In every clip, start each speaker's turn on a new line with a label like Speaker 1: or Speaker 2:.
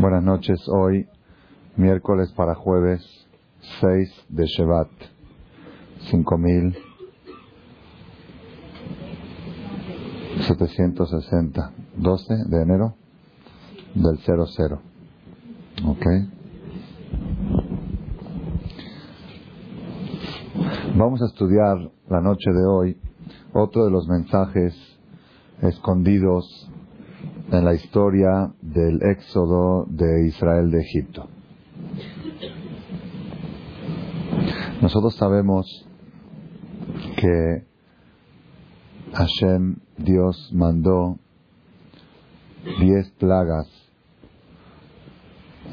Speaker 1: Buenas noches, hoy miércoles para jueves 6 de Shevat, 5760, 12 de enero del 00. ¿Ok? Vamos a estudiar la noche de hoy otro de los mensajes escondidos en la historia del éxodo de Israel de Egipto. Nosotros sabemos que Hashem, Dios, mandó diez plagas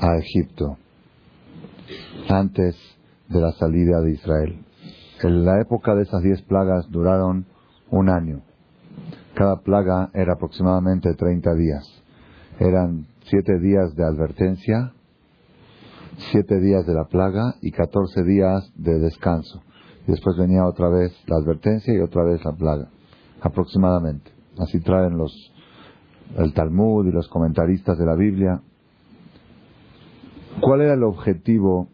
Speaker 1: a Egipto antes de la salida de Israel. En la época de esas diez plagas duraron un año. Cada plaga era aproximadamente 30 días. Eran siete días de advertencia, siete días de la plaga y 14 días de descanso. Después venía otra vez la advertencia y otra vez la plaga, aproximadamente. Así traen los el Talmud y los comentaristas de la Biblia. ¿Cuál era el objetivo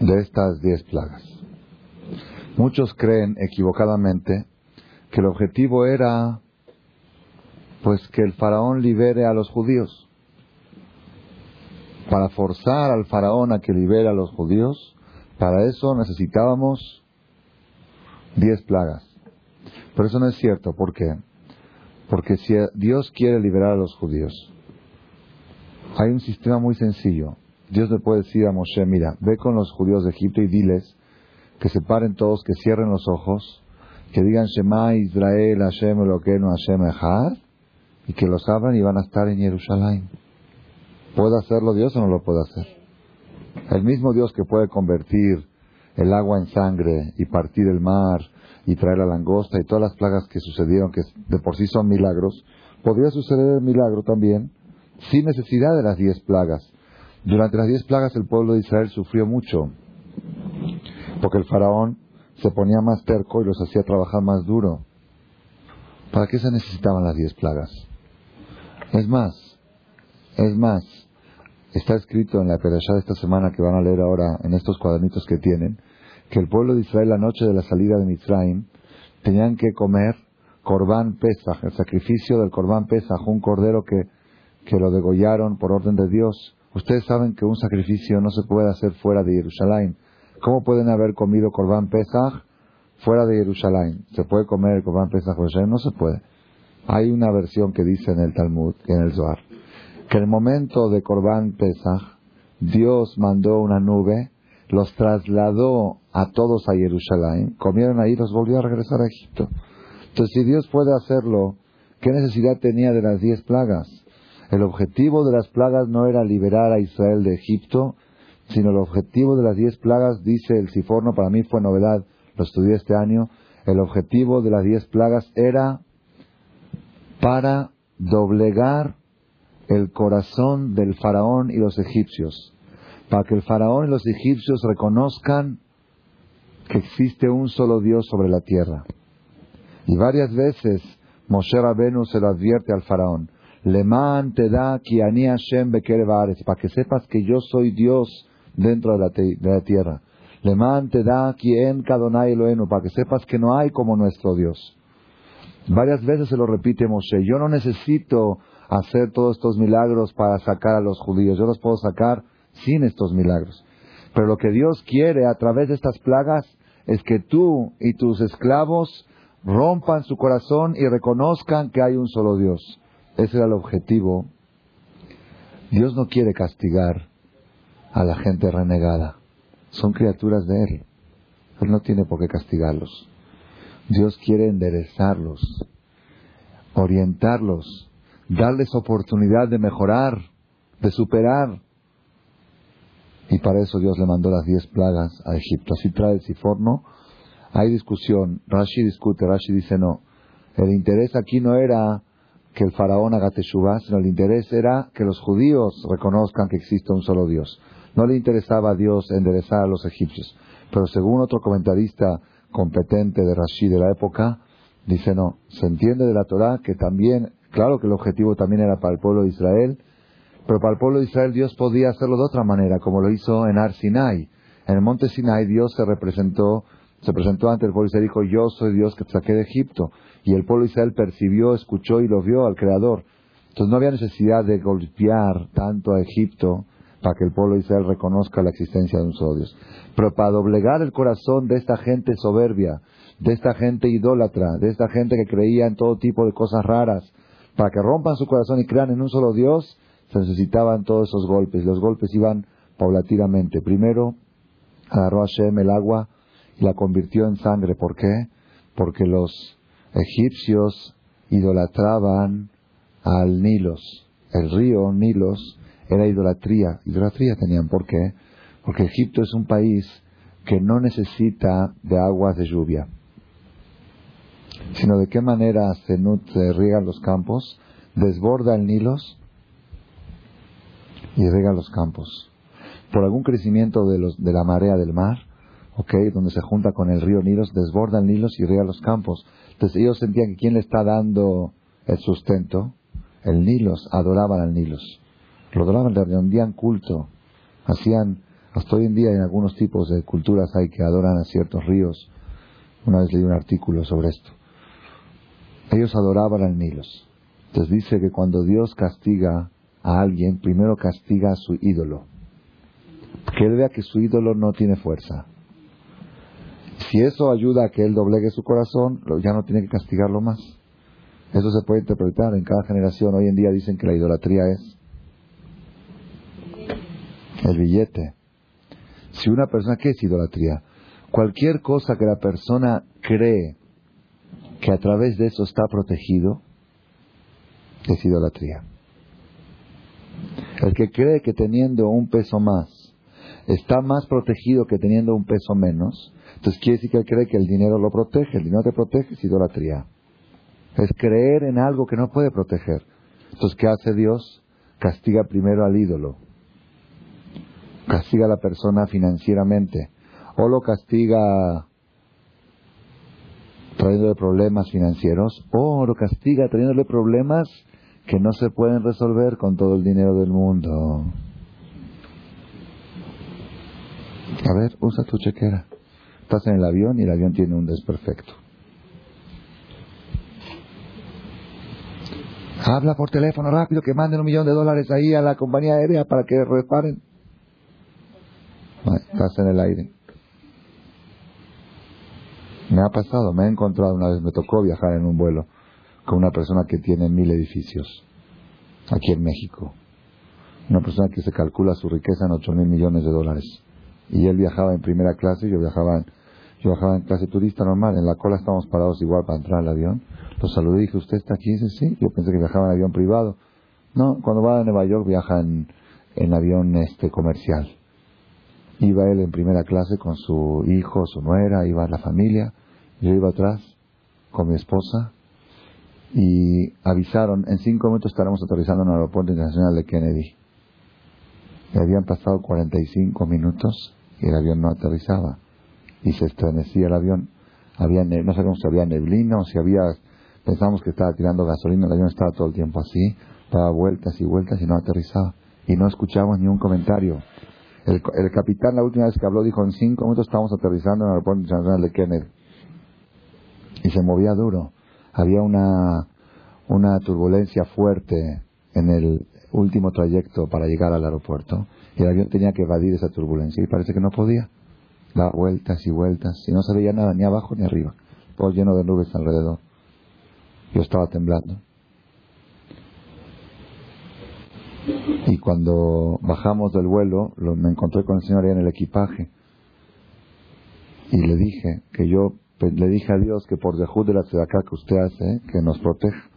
Speaker 1: de estas diez plagas? Muchos creen equivocadamente que el objetivo era pues que el faraón libere a los judíos. Para forzar al faraón a que libere a los judíos, para eso necesitábamos diez plagas. Pero eso no es cierto, ¿por qué? Porque si Dios quiere liberar a los judíos, hay un sistema muy sencillo. Dios le puede decir a Moshe, mira, ve con los judíos de Egipto y diles que se paren todos, que cierren los ojos que digan Shema Israel, Hashem Eloqueno, Hashem Echad, y que los abran y van a estar en Jerusalén. ¿Puede hacerlo Dios o no lo puede hacer? El mismo Dios que puede convertir el agua en sangre y partir el mar y traer la langosta y todas las plagas que sucedieron, que de por sí son milagros, podría suceder el milagro también sin necesidad de las diez plagas. Durante las diez plagas el pueblo de Israel sufrió mucho, porque el faraón se ponía más terco y los hacía trabajar más duro. ¿Para qué se necesitaban las diez plagas? Es más, es más, está escrito en la perashá de esta semana que van a leer ahora en estos cuadernitos que tienen, que el pueblo de Israel la noche de la salida de Mitzrayim tenían que comer Corbán Pesach, el sacrificio del Corbán Pesach, un cordero que, que lo degollaron por orden de Dios. Ustedes saben que un sacrificio no se puede hacer fuera de Jerusalén. ¿Cómo pueden haber comido Corbán Pesach fuera de Jerusalén? ¿Se puede comer el Corbán Pesach fuera Jerusalén? No se puede. Hay una versión que dice en el Talmud, en el Zohar, que en el momento de Corbán Pesach, Dios mandó una nube, los trasladó a todos a Jerusalén, comieron ahí y los volvió a regresar a Egipto. Entonces, si Dios puede hacerlo, ¿qué necesidad tenía de las diez plagas? El objetivo de las plagas no era liberar a Israel de Egipto, sino el objetivo de las diez plagas, dice el Siforno, para mí fue novedad, lo estudié este año, el objetivo de las diez plagas era para doblegar el corazón del faraón y los egipcios, para que el faraón y los egipcios reconozcan que existe un solo Dios sobre la tierra. Y varias veces Moshe Rabenu se lo advierte al faraón, Leman te da Hashem para que sepas que yo soy Dios dentro de la, de la tierra. Le te da quien Kadonai Elohenu, para que sepas que no hay como nuestro Dios. Varias veces se lo repite Moshe, yo no necesito hacer todos estos milagros para sacar a los judíos, yo los puedo sacar sin estos milagros. Pero lo que Dios quiere a través de estas plagas es que tú y tus esclavos rompan su corazón y reconozcan que hay un solo Dios. Ese era el objetivo. Dios no quiere castigar a la gente renegada. Son criaturas de Él. Él no tiene por qué castigarlos. Dios quiere enderezarlos, orientarlos, darles oportunidad de mejorar, de superar. Y para eso Dios le mandó las diez plagas a Egipto. Así trae el Siforno. Hay discusión. Rashi discute, Rashi dice no. El interés aquí no era que el faraón haga teshuvah, sino el interés era que los judíos reconozcan que existe un solo Dios. No le interesaba a Dios enderezar a los egipcios. Pero según otro comentarista competente de Rashi de la época, dice no, se entiende de la Torah que también, claro que el objetivo también era para el pueblo de Israel, Pero para el pueblo de Israel Dios podía hacerlo de otra manera, como lo hizo en Ar Sinai. En el monte Sinai Dios se representó, se presentó ante el pueblo de Israel y dijo, yo soy Dios que te saqué de Egipto. Y el pueblo de Israel percibió, escuchó y lo vio al Creador. Entonces no había necesidad de golpear tanto a Egipto para que el pueblo de Israel reconozca la existencia de un solo Dios. Pero para doblegar el corazón de esta gente soberbia, de esta gente idólatra, de esta gente que creía en todo tipo de cosas raras, para que rompan su corazón y crean en un solo Dios, se necesitaban todos esos golpes. Los golpes iban paulatinamente. Primero agarró a Hashem el agua y la convirtió en sangre. ¿Por qué? Porque los egipcios idolatraban al Nilos. El río Nilos era idolatría. Idolatría tenían. ¿Por qué? Porque Egipto es un país que no necesita de aguas de lluvia, sino de qué manera se, se riegan los campos, desborda el Nilos y riega los campos. Por algún crecimiento de, los, de la marea del mar, okay, donde se junta con el río Nilos, desborda el Nilos y riega los campos. Entonces ellos sentían que quién le está dando el sustento, el Nilos, adoraban al Nilos. Lo adoraban, rendían culto. Hacían, hasta hoy en día en algunos tipos de culturas hay que adoran a ciertos ríos. Una vez leí un artículo sobre esto. Ellos adoraban al Nilos. Entonces dice que cuando Dios castiga a alguien, primero castiga a su ídolo. Que él vea que su ídolo no tiene fuerza. Si eso ayuda a que él doblegue su corazón, ya no tiene que castigarlo más. Eso se puede interpretar en cada generación. Hoy en día dicen que la idolatría es el billete. Si una persona, ¿qué es idolatría? Cualquier cosa que la persona cree que a través de eso está protegido, es idolatría. El que cree que teniendo un peso más está más protegido que teniendo un peso menos, entonces quiere decir que él cree que el dinero lo protege. El dinero te protege es idolatría. Es creer en algo que no puede proteger. Entonces, ¿qué hace Dios? Castiga primero al ídolo. Castiga a la persona financieramente. O lo castiga trayéndole problemas financieros. O lo castiga trayéndole problemas que no se pueden resolver con todo el dinero del mundo. A ver, usa tu chequera. Estás en el avión y el avión tiene un desperfecto. Habla por teléfono rápido que manden un millón de dólares ahí a la compañía aérea para que reparen. Estás en el aire. Me ha pasado, me he encontrado una vez, me tocó viajar en un vuelo con una persona que tiene mil edificios aquí en México. Una persona que se calcula su riqueza en ocho mil millones de dólares. Y él viajaba en primera clase, yo viajaba en, yo viajaba en clase turista normal. En la cola estábamos parados igual para entrar al avión. Lo saludé y dije, ¿usted está aquí? Dice, sí. Yo pensé que viajaba en avión privado. No, cuando va a Nueva York viaja en, en avión este comercial. Iba él en primera clase con su hijo, su nuera, iba la familia. Yo iba atrás con mi esposa y avisaron, en cinco minutos estaremos aterrizando en el aeropuerto internacional de Kennedy. Y habían pasado 45 minutos y el avión no aterrizaba. Y se estremecía el avión. Había, no sabíamos si había neblina o si había... Pensábamos que estaba tirando gasolina, el avión estaba todo el tiempo así, daba vueltas y vueltas y no aterrizaba. Y no escuchábamos ni un comentario. El, el capitán la última vez que habló dijo, en cinco minutos estamos aterrizando en el aeropuerto internacional de Kennedy. Y se movía duro había una, una turbulencia fuerte en el último trayecto para llegar al aeropuerto y el avión tenía que evadir esa turbulencia y parece que no podía. dar vueltas y vueltas y no se veía nada ni abajo ni arriba, todo lleno de nubes alrededor. Yo estaba temblando. Y cuando bajamos del vuelo, lo, me encontré con el señor ahí en el equipaje y le dije que yo pues, le dije a Dios que por dejud de la acá que usted hace, que nos proteja.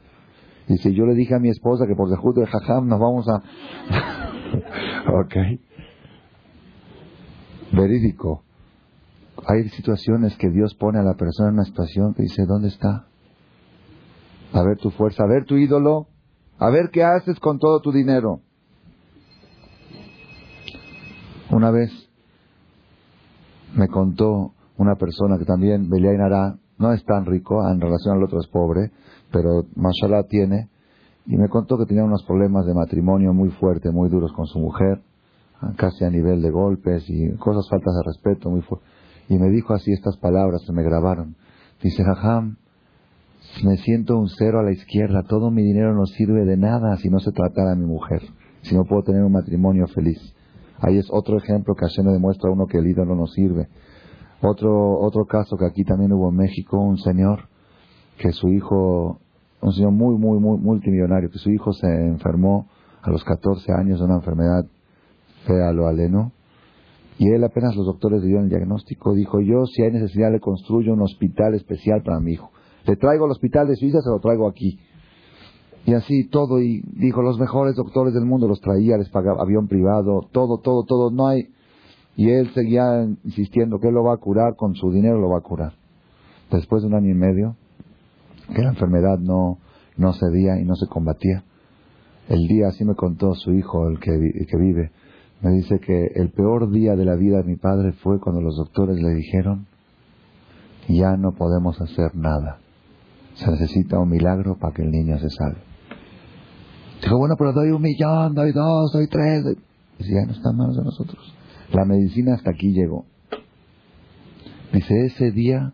Speaker 1: Y si yo le dije a mi esposa que por dejud de jajam nos vamos a... ok. Verídico. Hay situaciones que Dios pone a la persona en una situación que dice, ¿dónde está? A ver tu fuerza, a ver tu ídolo, a ver qué haces con todo tu dinero. Una vez me contó una persona que también, Beliainara, no es tan rico, en relación al otro es pobre, pero mashallah tiene, y me contó que tenía unos problemas de matrimonio muy fuertes, muy duros con su mujer, casi a nivel de golpes y cosas faltas de respeto muy fuertes. Y me dijo así estas palabras, se me grabaron. Dice, Jajam, me siento un cero a la izquierda, todo mi dinero no sirve de nada si no se trata de mi mujer, si no puedo tener un matrimonio feliz. Ahí es otro ejemplo que Hashem demuestra a uno que el ídolo no sirve. Otro, otro caso que aquí también hubo en México, un señor que su hijo, un señor muy, muy, muy multimillonario, que su hijo se enfermó a los 14 años de una enfermedad fea, lo aleno, y él apenas los doctores le dieron el diagnóstico, dijo, yo si hay necesidad le construyo un hospital especial para mi hijo. Le traigo el hospital de Suiza, se lo traigo aquí. Y así todo, y dijo, los mejores doctores del mundo los traía, les pagaba avión privado, todo, todo, todo, no hay. Y él seguía insistiendo que él lo va a curar, con su dinero lo va a curar. Después de un año y medio, que la enfermedad no, no cedía y no se combatía, el día, así me contó su hijo, el que, el que vive, me dice que el peor día de la vida de mi padre fue cuando los doctores le dijeron, ya no podemos hacer nada. Se necesita un milagro para que el niño se salve. Dijo, bueno, pero doy un millón, doy dos, doy tres. Dice, ya no está en manos de nosotros. La medicina hasta aquí llegó. Dice, ese día,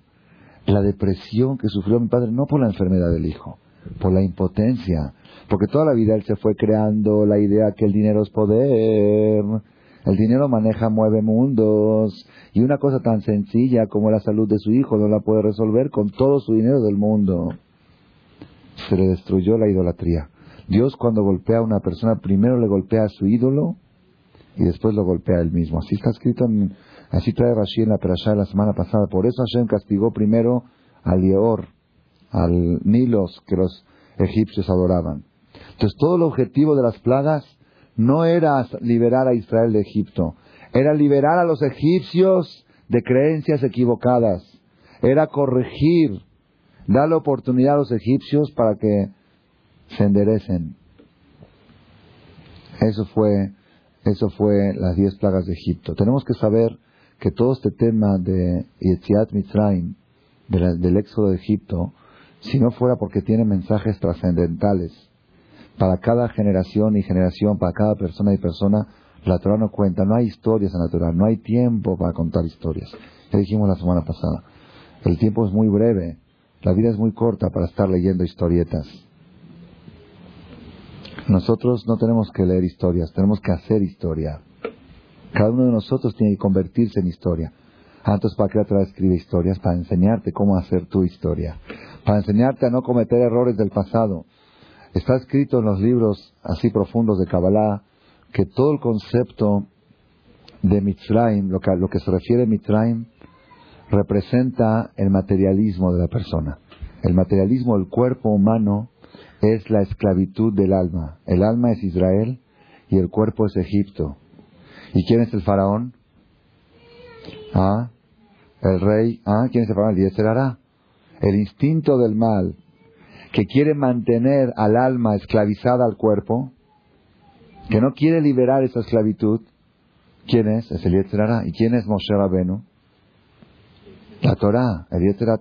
Speaker 1: la depresión que sufrió mi padre, no por la enfermedad del hijo, por la impotencia, porque toda la vida él se fue creando la idea que el dinero es poder, el dinero maneja, mueve mundos, y una cosa tan sencilla como la salud de su hijo no la puede resolver con todo su dinero del mundo. Se le destruyó la idolatría. Dios cuando golpea a una persona, primero le golpea a su ídolo y después lo golpea él mismo. Así está escrito, en, así trae Rashi en la Perashá la semana pasada. Por eso Hashem castigó primero al Yeor, al Nilos, que los egipcios adoraban. Entonces todo el objetivo de las plagas no era liberar a Israel de Egipto, era liberar a los egipcios de creencias equivocadas, era corregir, darle oportunidad a los egipcios para que se enderecen. Eso fue, eso fue las diez plagas de Egipto. Tenemos que saber que todo este tema de Yetziat Mitzrayim, del éxodo de Egipto, si no fuera porque tiene mensajes trascendentales, para cada generación y generación, para cada persona y persona, la Torah no cuenta. No hay historias en la Torah, no hay tiempo para contar historias. Ya dijimos la semana pasada. El tiempo es muy breve, la vida es muy corta para estar leyendo historietas. Nosotros no tenemos que leer historias, tenemos que hacer historia. Cada uno de nosotros tiene que convertirse en historia. Antes, ¿para qué la Torah escribe historias? Para enseñarte cómo hacer tu historia. Para enseñarte a no cometer errores del pasado Está escrito en los libros así profundos de Kabbalah que todo el concepto de Mitzrayim, lo que, se refiere a Mitzrayim, representa el materialismo de la persona. El materialismo del cuerpo humano es la esclavitud del alma. El alma es Israel y el cuerpo es Egipto. ¿Y quién es el faraón? ¿Ah? El rey. ¿Ah? ¿Quién es el faraón? El hará. El instinto del mal que quiere mantener al alma esclavizada al cuerpo, que no quiere liberar esa esclavitud, ¿quién es? Es el Yetzirah. ¿Y quién es Moshe Rabenu? La Torah, el Yetzirah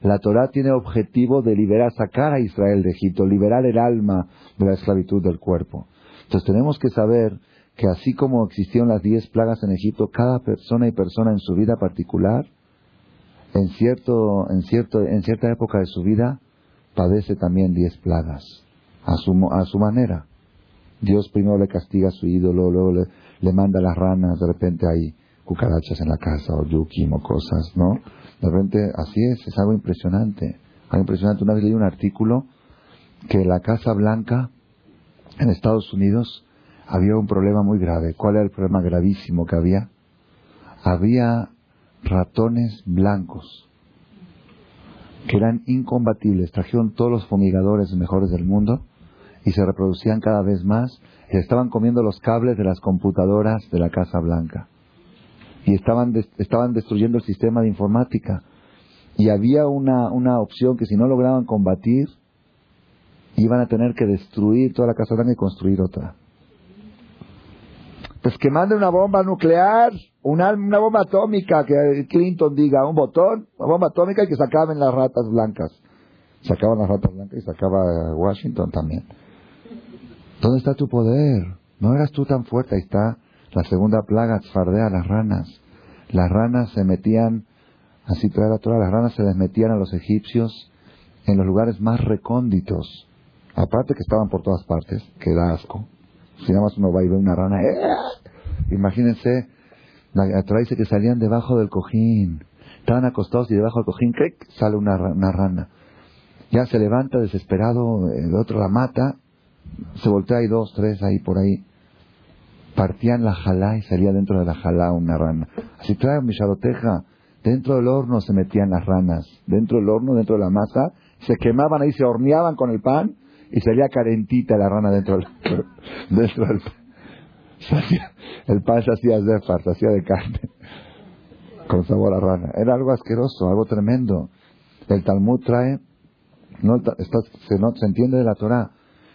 Speaker 1: La Torah tiene objetivo de liberar, sacar a Israel de Egipto, liberar el alma de la esclavitud del cuerpo. Entonces tenemos que saber que así como existieron las diez plagas en Egipto, cada persona y persona en su vida particular, en, cierto, en, cierto, en cierta época de su vida, padece también diez plagas, a su, a su manera. Dios primero le castiga a su ídolo, luego le, le manda las ranas, de repente hay cucarachas en la casa, o yukim, o cosas, ¿no? De repente, así es, es algo impresionante. Algo impresionante. Una vez leí un artículo que la Casa Blanca, en Estados Unidos, había un problema muy grave. ¿Cuál era el problema gravísimo que había? Había ratones blancos que eran incombatibles. Trajeron todos los fumigadores mejores del mundo y se reproducían cada vez más y estaban comiendo los cables de las computadoras de la Casa Blanca. Y estaban, estaban destruyendo el sistema de informática. Y había una, una opción que si no lograban combatir, iban a tener que destruir toda la Casa Blanca y construir otra. Pues que mande una bomba nuclear, una, una bomba atómica, que Clinton diga un botón, una bomba atómica y que se acaben las ratas blancas. Se acaban las ratas blancas y se acaba Washington también. ¿Dónde está tu poder? No eras tú tan fuerte. Ahí está la segunda plaga, tzfardea, las ranas. Las ranas se metían, así trae la Torah, las ranas se les metían a los egipcios en los lugares más recónditos. Aparte que estaban por todas partes, que da asco. Si nada más uno va y ve una rana, ¡eh! imagínense, la Torah dice que salían debajo del cojín. Estaban acostados y debajo del cojín, ¡cric! sale una, una rana. Ya se levanta desesperado, el otro la mata, se voltea, hay dos, tres ahí por ahí. Partían la jalá y salía dentro de la jalá una rana. Así trae mi charoteja. Dentro del horno se metían las ranas. Dentro del horno, dentro de la masa, se quemaban ahí, se horneaban con el pan y salía calentita la rana dentro del, dentro del el pan se hacía de se hacía de carne con sabor a rana. Era algo asqueroso, algo tremendo. El Talmud trae no, se, no, se entiende de la Torah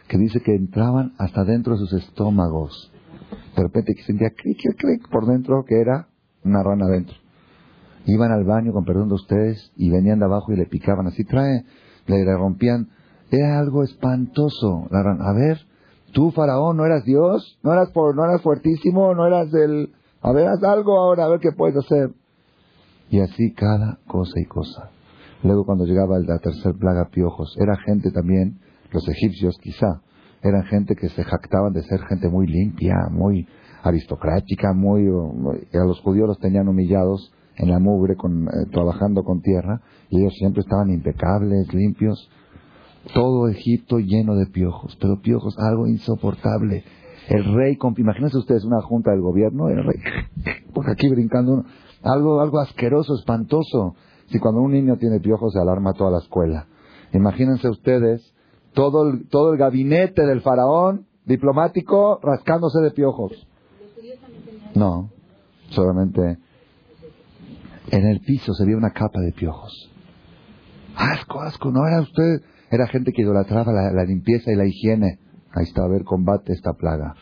Speaker 1: que dice que entraban hasta dentro de sus estómagos. De repente que sentía clic, clic, por dentro que era una rana adentro. Iban al baño, con perdón de ustedes, y venían de abajo y le picaban. Así trae, le, rompían. Era algo espantoso. A ver, tú, faraón, no eras Dios, no eras, por, no eras fuertísimo, no eras del... A ver, haz algo ahora, a ver qué puedes hacer. Y así cada cosa y cosa. Luego cuando llegaba la tercer plaga, piojos, era gente también, los egipcios quizá, eran gente que se jactaban de ser gente muy limpia, muy aristocrática, muy, a los judíos los tenían humillados en la mugre, con, eh, trabajando con tierra, y ellos siempre estaban impecables, limpios. Todo Egipto lleno de piojos, pero piojos, algo insoportable. El rey, imagínense ustedes una junta del gobierno, el rey, por aquí brincando, algo, algo asqueroso, espantoso. Si cuando un niño tiene piojos se alarma toda la escuela. Imagínense ustedes todo el, todo el gabinete del faraón diplomático rascándose de piojos. No, solamente en el piso se veía una capa de piojos. Asco, asco, no era usted, era gente que idolatraba la, limpieza y la higiene. Ahí está, a ver, combate esta plaga.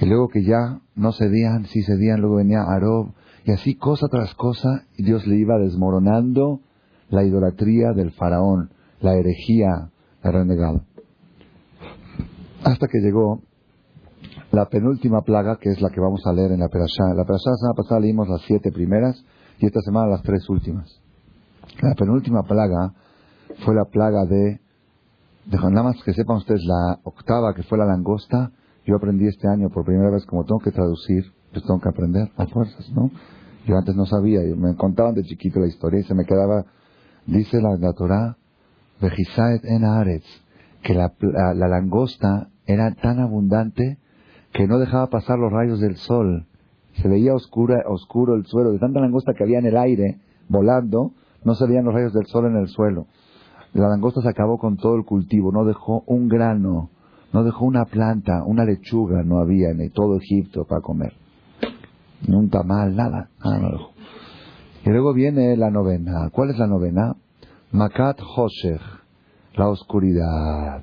Speaker 1: Y luego que ya no cedían, sí cedían, luego venía Arob, y así cosa tras cosa, Dios le iba desmoronando la idolatría del faraón, la herejía, la renegada. Hasta que llegó la penúltima plaga, que es la que vamos a leer en la Perashá. La Perashá la semana pasada leímos las siete primeras y esta semana las tres últimas. La penúltima plaga fue la plaga de, de nada más que sepan ustedes, la octava que fue la langosta. Yo aprendí este año por primera vez como tengo que traducir, pues tengo que aprender a fuerzas, ¿no? Yo antes no sabía, me contaban de chiquito la historia y se me quedaba, dice la, la Torah, en Aretz, que la, la, langosta era tan abundante que no dejaba pasar los rayos del sol. Se veía oscura, oscuro el suelo, de tanta langosta que había en el aire, volando, no se veían los rayos del sol en el suelo. La langosta se acabó con todo el cultivo, no dejó un grano, no dejó una planta, una lechuga, no había en todo Egipto para comer un tamal, nada, nada Y luego viene la novena. ¿Cuál es la novena? Makat Hoshech, la oscuridad.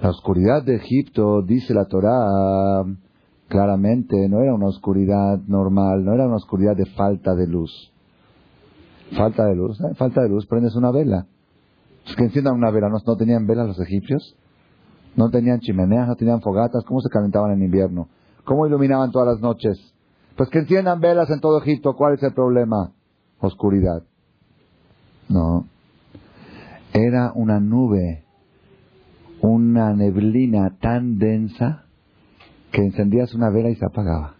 Speaker 1: La oscuridad de Egipto, dice la Torah, claramente no era una oscuridad normal, no era una oscuridad de falta de luz. Falta de luz, ¿eh? falta de luz, prendes una vela. Es que enciendan una vela, ¿No, ¿no tenían velas los egipcios? No tenían chimeneas, no tenían fogatas, ¿cómo se calentaban en invierno? ¿Cómo iluminaban todas las noches? Pues que enciendan velas en todo Egipto. ¿Cuál es el problema? Oscuridad. No. Era una nube, una neblina tan densa que encendías una vela y se apagaba.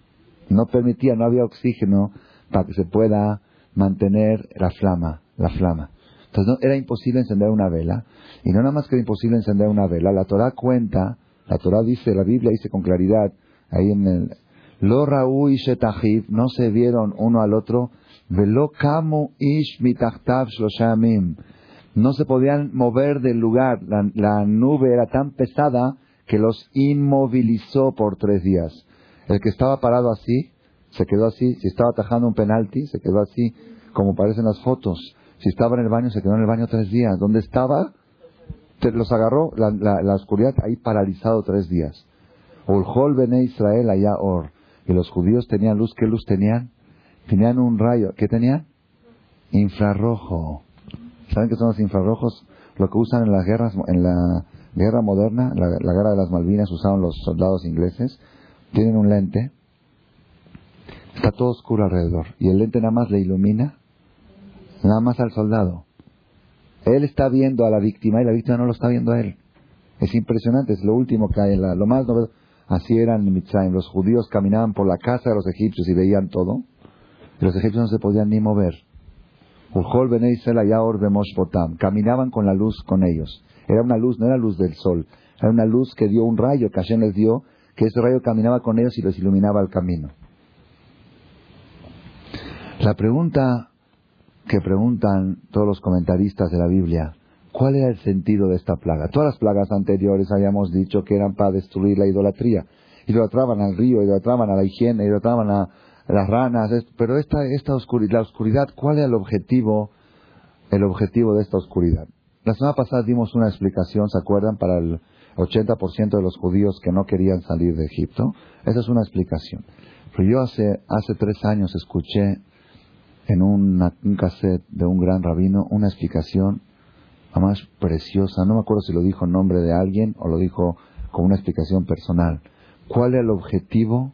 Speaker 1: No permitía, no había oxígeno para que se pueda mantener la flama, la flama. Entonces era imposible encender una vela. Y no nada más que era imposible encender una vela. La Torah cuenta, la Torah dice, la Biblia dice con claridad, ahí en el, lo y Shetahiv no se vieron uno al otro. Velo kamu ish mitachtav shloshamim. No se podían mover del lugar. La, nube era tan pesada que los inmovilizó por tres días. El que estaba parado así, se quedó así. Si estaba atajando un penalti, se quedó así, como parecen las fotos. Si estaba en el baño, se quedó en el baño tres días. ¿Dónde estaba? los agarró la, la, oscuridad ahí paralizado tres días. Ulhol bene Israel allá or y los judíos tenían luz. ¿Qué luz tenían? Tenían un rayo. ¿Qué tenían? Infrarrojo. ¿Saben qué son los infrarrojos? Lo que usan en las guerras, en la guerra moderna, la, la guerra de las Malvinas usaron los soldados ingleses, tienen un lente, está todo oscuro alrededor, y el lente nada más le ilumina, nada más al soldado. Él está viendo a la víctima y la víctima no lo está viendo a él. Es impresionante, es lo último que hay, en la, lo más novedoso. Así eran en Mitzrayim. Los judíos caminaban por la casa de los egipcios y veían todo. Y los egipcios no se podían ni mover. Caminaban con la luz con ellos. Era una luz, no era luz del sol. Era una luz que dio un rayo que Hashem les dio, que ese rayo caminaba con ellos y les iluminaba el camino. La pregunta que preguntan todos los comentaristas de la Biblia, ¿cuál era el sentido de esta plaga? Todas las plagas anteriores habíamos dicho que eran para destruir la idolatría. Idolatraban al río, idolatraban a la higiene, idolatraban a las ranas, pero esta, esta oscuridad, la oscuridad, ¿cuál era el objetivo, el objetivo de esta oscuridad? La semana pasada dimos una explicación, ¿se acuerdan? Para el 80% de los judíos que no querían salir de Egipto. Esa es una explicación. Pero yo hace, hace tres años escuché en un cassette de un gran rabino una explicación más preciosa. No me acuerdo si lo dijo en nombre de alguien o lo dijo con una explicación personal. ¿Cuál es el objetivo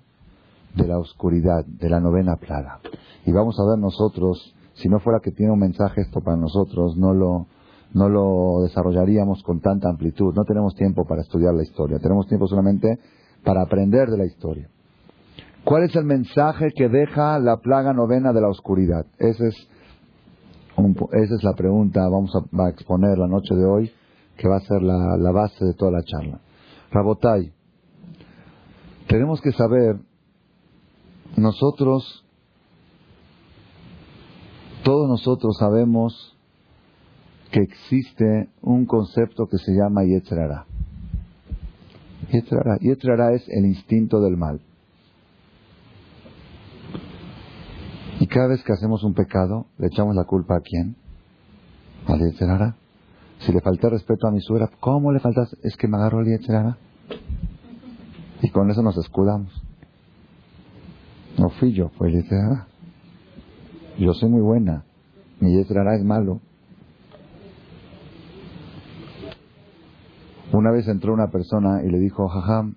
Speaker 1: de la oscuridad, de la novena plaga? Y vamos a ver nosotros, si no fuera que tiene un mensaje esto para nosotros, no lo, no lo desarrollaríamos con tanta amplitud. No tenemos tiempo para estudiar la historia, tenemos tiempo solamente para aprender de la historia. ¿Cuál es el mensaje que deja la plaga novena de la oscuridad? Esa es, esa es la pregunta, vamos a, exponer la noche de hoy, que va a ser la, la base de toda la charla. Rabotai, tenemos que saber, nosotros, todos nosotros sabemos que existe un concepto que se llama Yetzerara. Yetzerara. Yetzerara es el instinto del mal. Cada vez que hacemos un pecado, le echamos la culpa a quién? A Yetzerara. Si le falté respeto a mi suegra, ¿cómo le faltas? Es que me agarró el. Y con eso nos escudamos. No fui yo, fue. Yo soy muy buena. Mi Yetzerara es malo. Una vez entró una persona y le dijo, Jajam,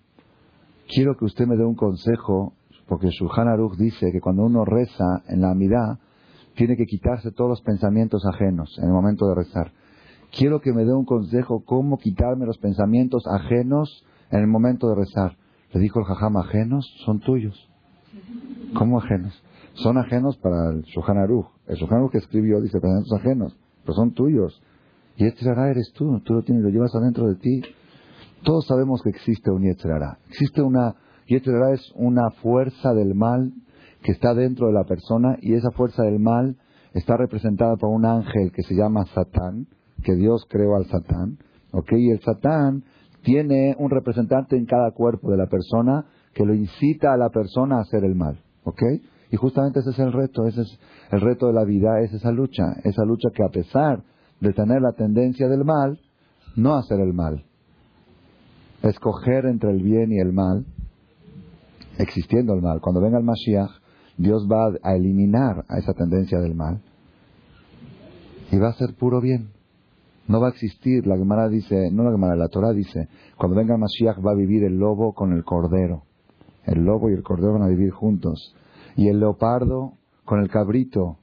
Speaker 1: quiero que usted me dé un consejo, porque Shulchan Aruch dice que cuando uno reza en la amidad, tiene que quitarse todos los pensamientos ajenos en el momento de rezar. Quiero que me dé un consejo cómo quitarme los pensamientos ajenos en el momento de rezar. Le dijo el Jajam, ajenos son tuyos. ¿Cómo ajenos? Son ajenos para el Shulchan Aruch. El Shulchan Aruch que escribió dice pensamientos ajenos, pero son tuyos. Y eres tú, tú lo tienes, lo llevas adentro de ti. Todos sabemos que existe un Yetzirah. Existe una, Yetzirah es una fuerza del mal que está dentro de la persona y esa fuerza del mal está representada por un ángel que se llama Satán, que Dios creó al Satán, ¿ok? Y el Satán tiene un representante en cada cuerpo de la persona que lo incita a la persona a hacer el mal, ¿ok? Y justamente ese es el reto, ese es el reto de la vida, es esa lucha, esa lucha que a pesar de tener la tendencia del mal, no hacer el mal. Escoger entre el bien y el mal, existiendo el mal. Cuando venga el Mashiach, Dios va a eliminar a esa tendencia del mal y va a ser puro bien. No va a existir, la Gemara dice, no la Gemara, la Torah dice, cuando venga el Mashiach va a vivir el lobo con el cordero. El lobo y el cordero van a vivir juntos. Y el leopardo con el cabrito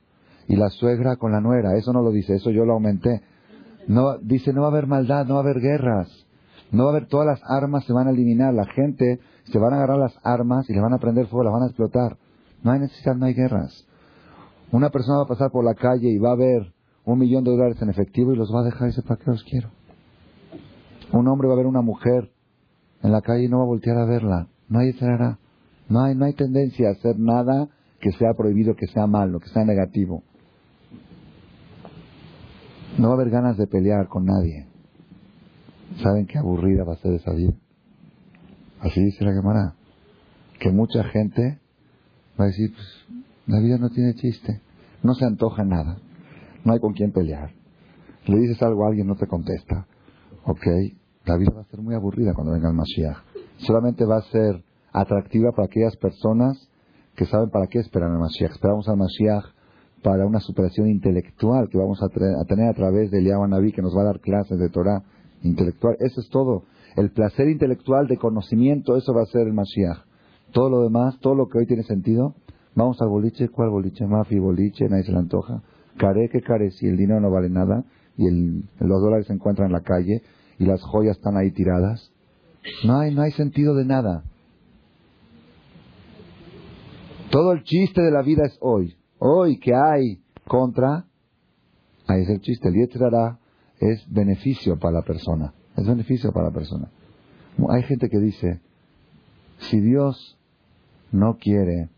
Speaker 1: y la suegra con la nuera. Eso no lo dice, eso yo lo aumenté. No, dice, no va a haber maldad, no va a haber guerras. No va a haber todas las armas, se van a eliminar. La gente se van a agarrar las armas y le van a prender fuego, las van a explotar. No hay necesidad, no hay guerras. Una persona va a pasar por la calle y va a ver un millón de dólares en efectivo y los va a dejar y dice, ¿para qué los quiero? Un hombre va a ver una mujer en la calle y no va a voltear a verla. No hay No hay, no hay tendencia a hacer nada que sea prohibido, que sea malo, que sea negativo. No va a haber ganas de pelear con nadie. ¿Saben qué aburrida va a ser esa vida? Así dice la cámara. Que mucha gente va a decir, pues, la vida no tiene chiste. No se antoja nada. No hay con quién pelear. Le dices algo a alguien, no te contesta. Ok, la vida va a ser muy aburrida cuando venga el Mashiach. Solamente va a ser atractiva para aquellas personas que saben para qué esperan al Mashiach. Esperamos al Mashiach para una superación intelectual que vamos a, tener a través de Eliyahu Naví, que nos va a dar clases de Torah intelectual, eso es todo. El placer intelectual de conocimiento, eso va a ser el Mashiach. Todo lo demás, todo lo que hoy tiene sentido, vamos al boliche, ¿cuál boliche? Mafi, boliche, nadie se le antoja. Care, que care, si el dinero no vale nada y el, los dólares se encuentran en la calle y las joyas están ahí tiradas. No hay, no hay sentido de nada. Todo el chiste de la vida es hoy. Hoy que hay contra, ahí es el chiste. El Yetzirah es beneficio para la persona. Es beneficio para la persona. Hay gente que dice, si Dios no quiere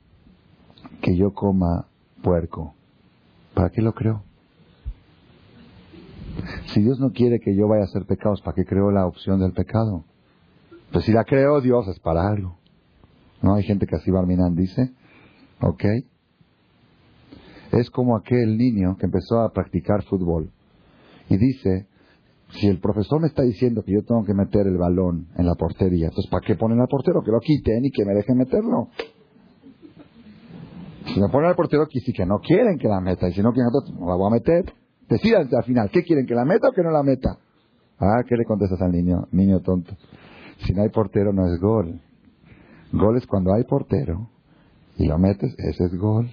Speaker 1: que yo coma puerco, ¿para qué lo creo? Si Dios no quiere que yo vaya a hacer pecados, ¿para qué creo la opción del pecado? Pues si la creo Dios es para algo. ¿No? Hay gente que así Barminan dice, ¿ok? Es como aquel niño que empezó a practicar fútbol y dice, si el profesor me está diciendo que yo tengo que meter el balón en la portería, entonces ¿para qué ponen al portero? Que lo quiten y que me dejen meterlo. Si me ponen al portero, quiere que no quieren que la meta. Y si no quieren, entonces no la voy a meter. Decídanse al final, ¿qué quieren? ¿Que la meta o que no la meta? Ah, ¿qué le contestas al niño? Niño tonto. Si no hay portero, no es gol. Gol es cuando hay portero y lo metes, ese es gol.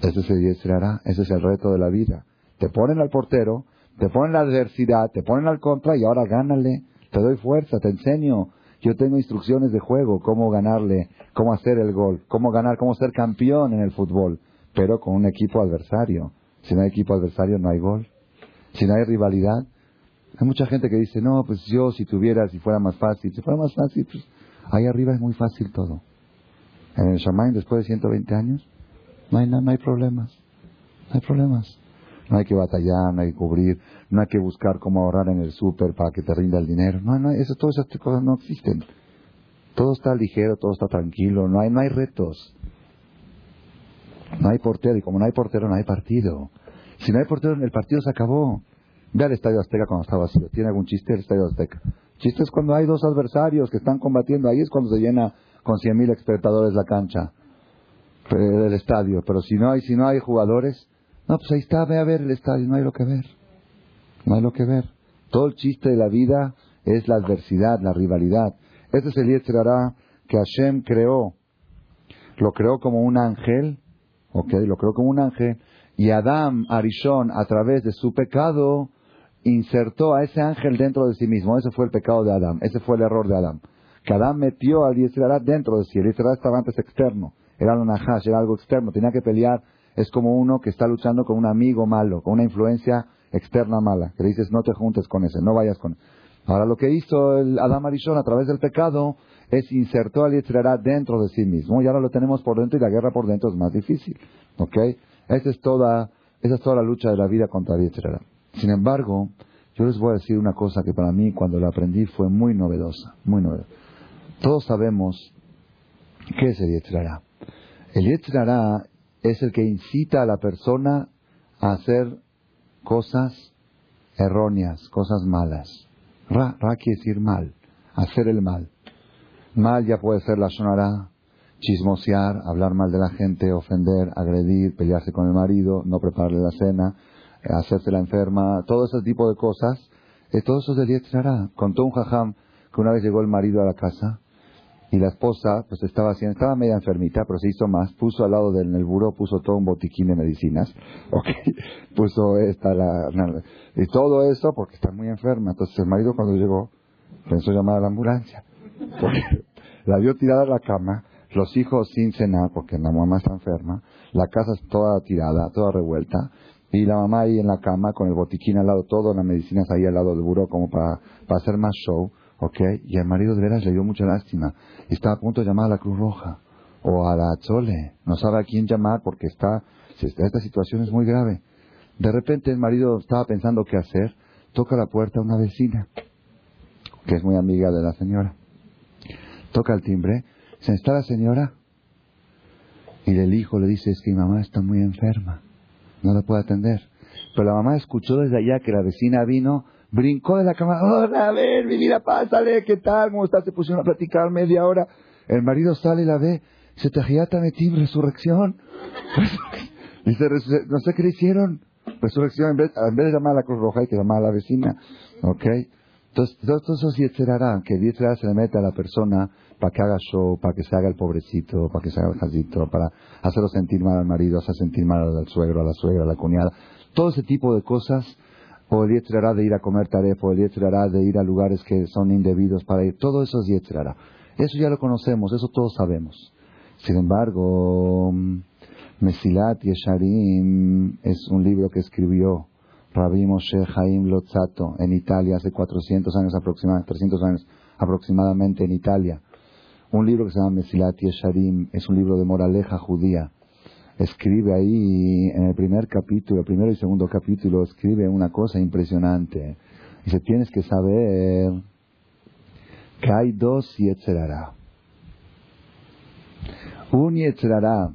Speaker 1: Ese es el ese es el reto de la vida. Te ponen al portero, te ponen la adversidad, te ponen al contra y ahora gánale. Te doy fuerza, te enseño. Yo tengo instrucciones de juego, cómo ganarle, cómo hacer el gol, cómo ganar, cómo ser campeón en el fútbol, pero con un equipo adversario. Si no hay equipo adversario, no hay gol. Si no hay rivalidad, hay mucha gente que dice, no, pues yo si tuviera, si fuera más fácil, si fuera más fácil, pues ahí arriba es muy fácil todo. En el Shamaim, después de 120 años, no hay, no hay problemas. No hay problemas. No hay que batallar, no hay que cubrir, no hay que buscar cómo ahorrar en el súper para que te rinda el dinero. No, no, eso, todas esas cosas no existen. Todo está ligero, todo está tranquilo, no hay, no hay retos. No hay portero, y como no hay portero, no hay partido. Si no hay portero, el partido se acabó. Ve al Estadio Azteca cuando está vacío. ¿Tiene algún chiste el Estadio Azteca? Chiste es cuando hay dos adversarios que están combatiendo. Ahí es cuando se llena con 100.000 espectadores la cancha del estadio. Pero si no hay, si no hay jugadores, no, pues ahí está, ve a ver el estadio, no hay lo que ver. No hay lo que ver. Todo el chiste de la vida es la adversidad, la rivalidad. Este es el Yetzirah que Hashem creó. Lo creó como un ángel, ok, lo creó como un ángel, y Adam, Arishon, a través de su pecado, insertó a ese ángel dentro de sí mismo. Ese fue el pecado de Adam, ese fue el error de Adam. Que Adam metió al Yetzirah dentro de sí. El Yetzirah estaba antes externo, era un nahash, era algo externo, tenía que pelear. Es como uno que está luchando con un amigo malo, con una influencia externa mala, que le dices no te juntes con ese, no vayas con Ahora lo que hizo el Adam Arishon a través del pecado es insertó al Yetzirah dentro de sí mismo y ahora lo tenemos por dentro y la guerra por dentro es más difícil. ¿Ok? Esa es toda, esa es toda la lucha de la vida contra el Yetzirah. Sin embargo, yo les voy a decir una cosa que para mí cuando la aprendí fue muy novedosa, muy novedosa. Todos sabemos qué es el Yetzirah. El Yetzirah es el que incita a la persona a hacer cosas erróneas, cosas malas. Ra, ra quiere decir mal, hacer el mal. Mal ya puede ser la sonará, chismosear, hablar mal de la gente, ofender, agredir, pelearse con el marido, no prepararle la cena, hacerse la enferma, todo ese tipo de cosas. Eh, todo eso es del Yetzirah. Contó un jajam que una vez llegó el marido a la casa y la esposa pues estaba haciendo, estaba media enfermita, pero se hizo más, puso al lado del en buró, puso todo un botiquín de medicinas, ok, puso esta, la, y todo eso porque está muy enferma. Entonces el marido cuando llegó pensó llamar a la ambulancia, porque la vio tirada a la cama, los hijos sin cenar porque la mamá está enferma, la casa toda tirada, toda revuelta, y la mamá ahí en la cama con el botiquín al lado, todo, las medicinas ahí al lado del buró como para, para hacer más show. ¿Ok? Y el marido de veras le dio mucha lástima. Está a punto de llamar a la Cruz Roja o a la Chole. No sabe a quién llamar porque está, esta situación es muy grave. De repente el marido estaba pensando qué hacer. Toca la puerta a una vecina, que es muy amiga de la señora. Toca el timbre. Se está la señora. Y el hijo le dice, es que mi mamá está muy enferma. No la puede atender. Pero la mamá escuchó desde allá que la vecina vino brincó de la cama, hola, a ver, mi vida, pásale, ¿qué tal? ¿Cómo estás? Se pusieron a platicar media hora. El marido sale y la ve, se te metim, resurrección. Dice, no sé qué le hicieron. Resurrección, en vez, en vez de llamar a la Cruz Roja, hay que llamar a la vecina. ¿Ok? Entonces, todos esos yetzerará, que yetzerará se le mete a la persona para que haga show, para que se haga el pobrecito, para que se haga el jazito, para hacerlo sentir mal al marido, hacer sentir mal al suegro, a la suegra, a la cuñada. Todo ese tipo de cosas, o el yetzerará de ir a comer taref, o el yetzerará de ir a lugares que son indebidos para ir. Todo eso es yetzerará. Eso ya lo conocemos, eso todos sabemos. Sin embargo, Mesilat Yesharim es un libro que escribió Rabbi Moshe Haim Lotzato en Italia hace 400 años aproximadamente, 300 años aproximadamente en Italia. Un libro que se llama Mesilat Yesharim, es un libro de moraleja judía. Escribe ahí en el primer capítulo, primero y segundo capítulo, escribe una cosa impresionante. Dice, tienes que saber que hay dos Yetzerará. Un Yetzerará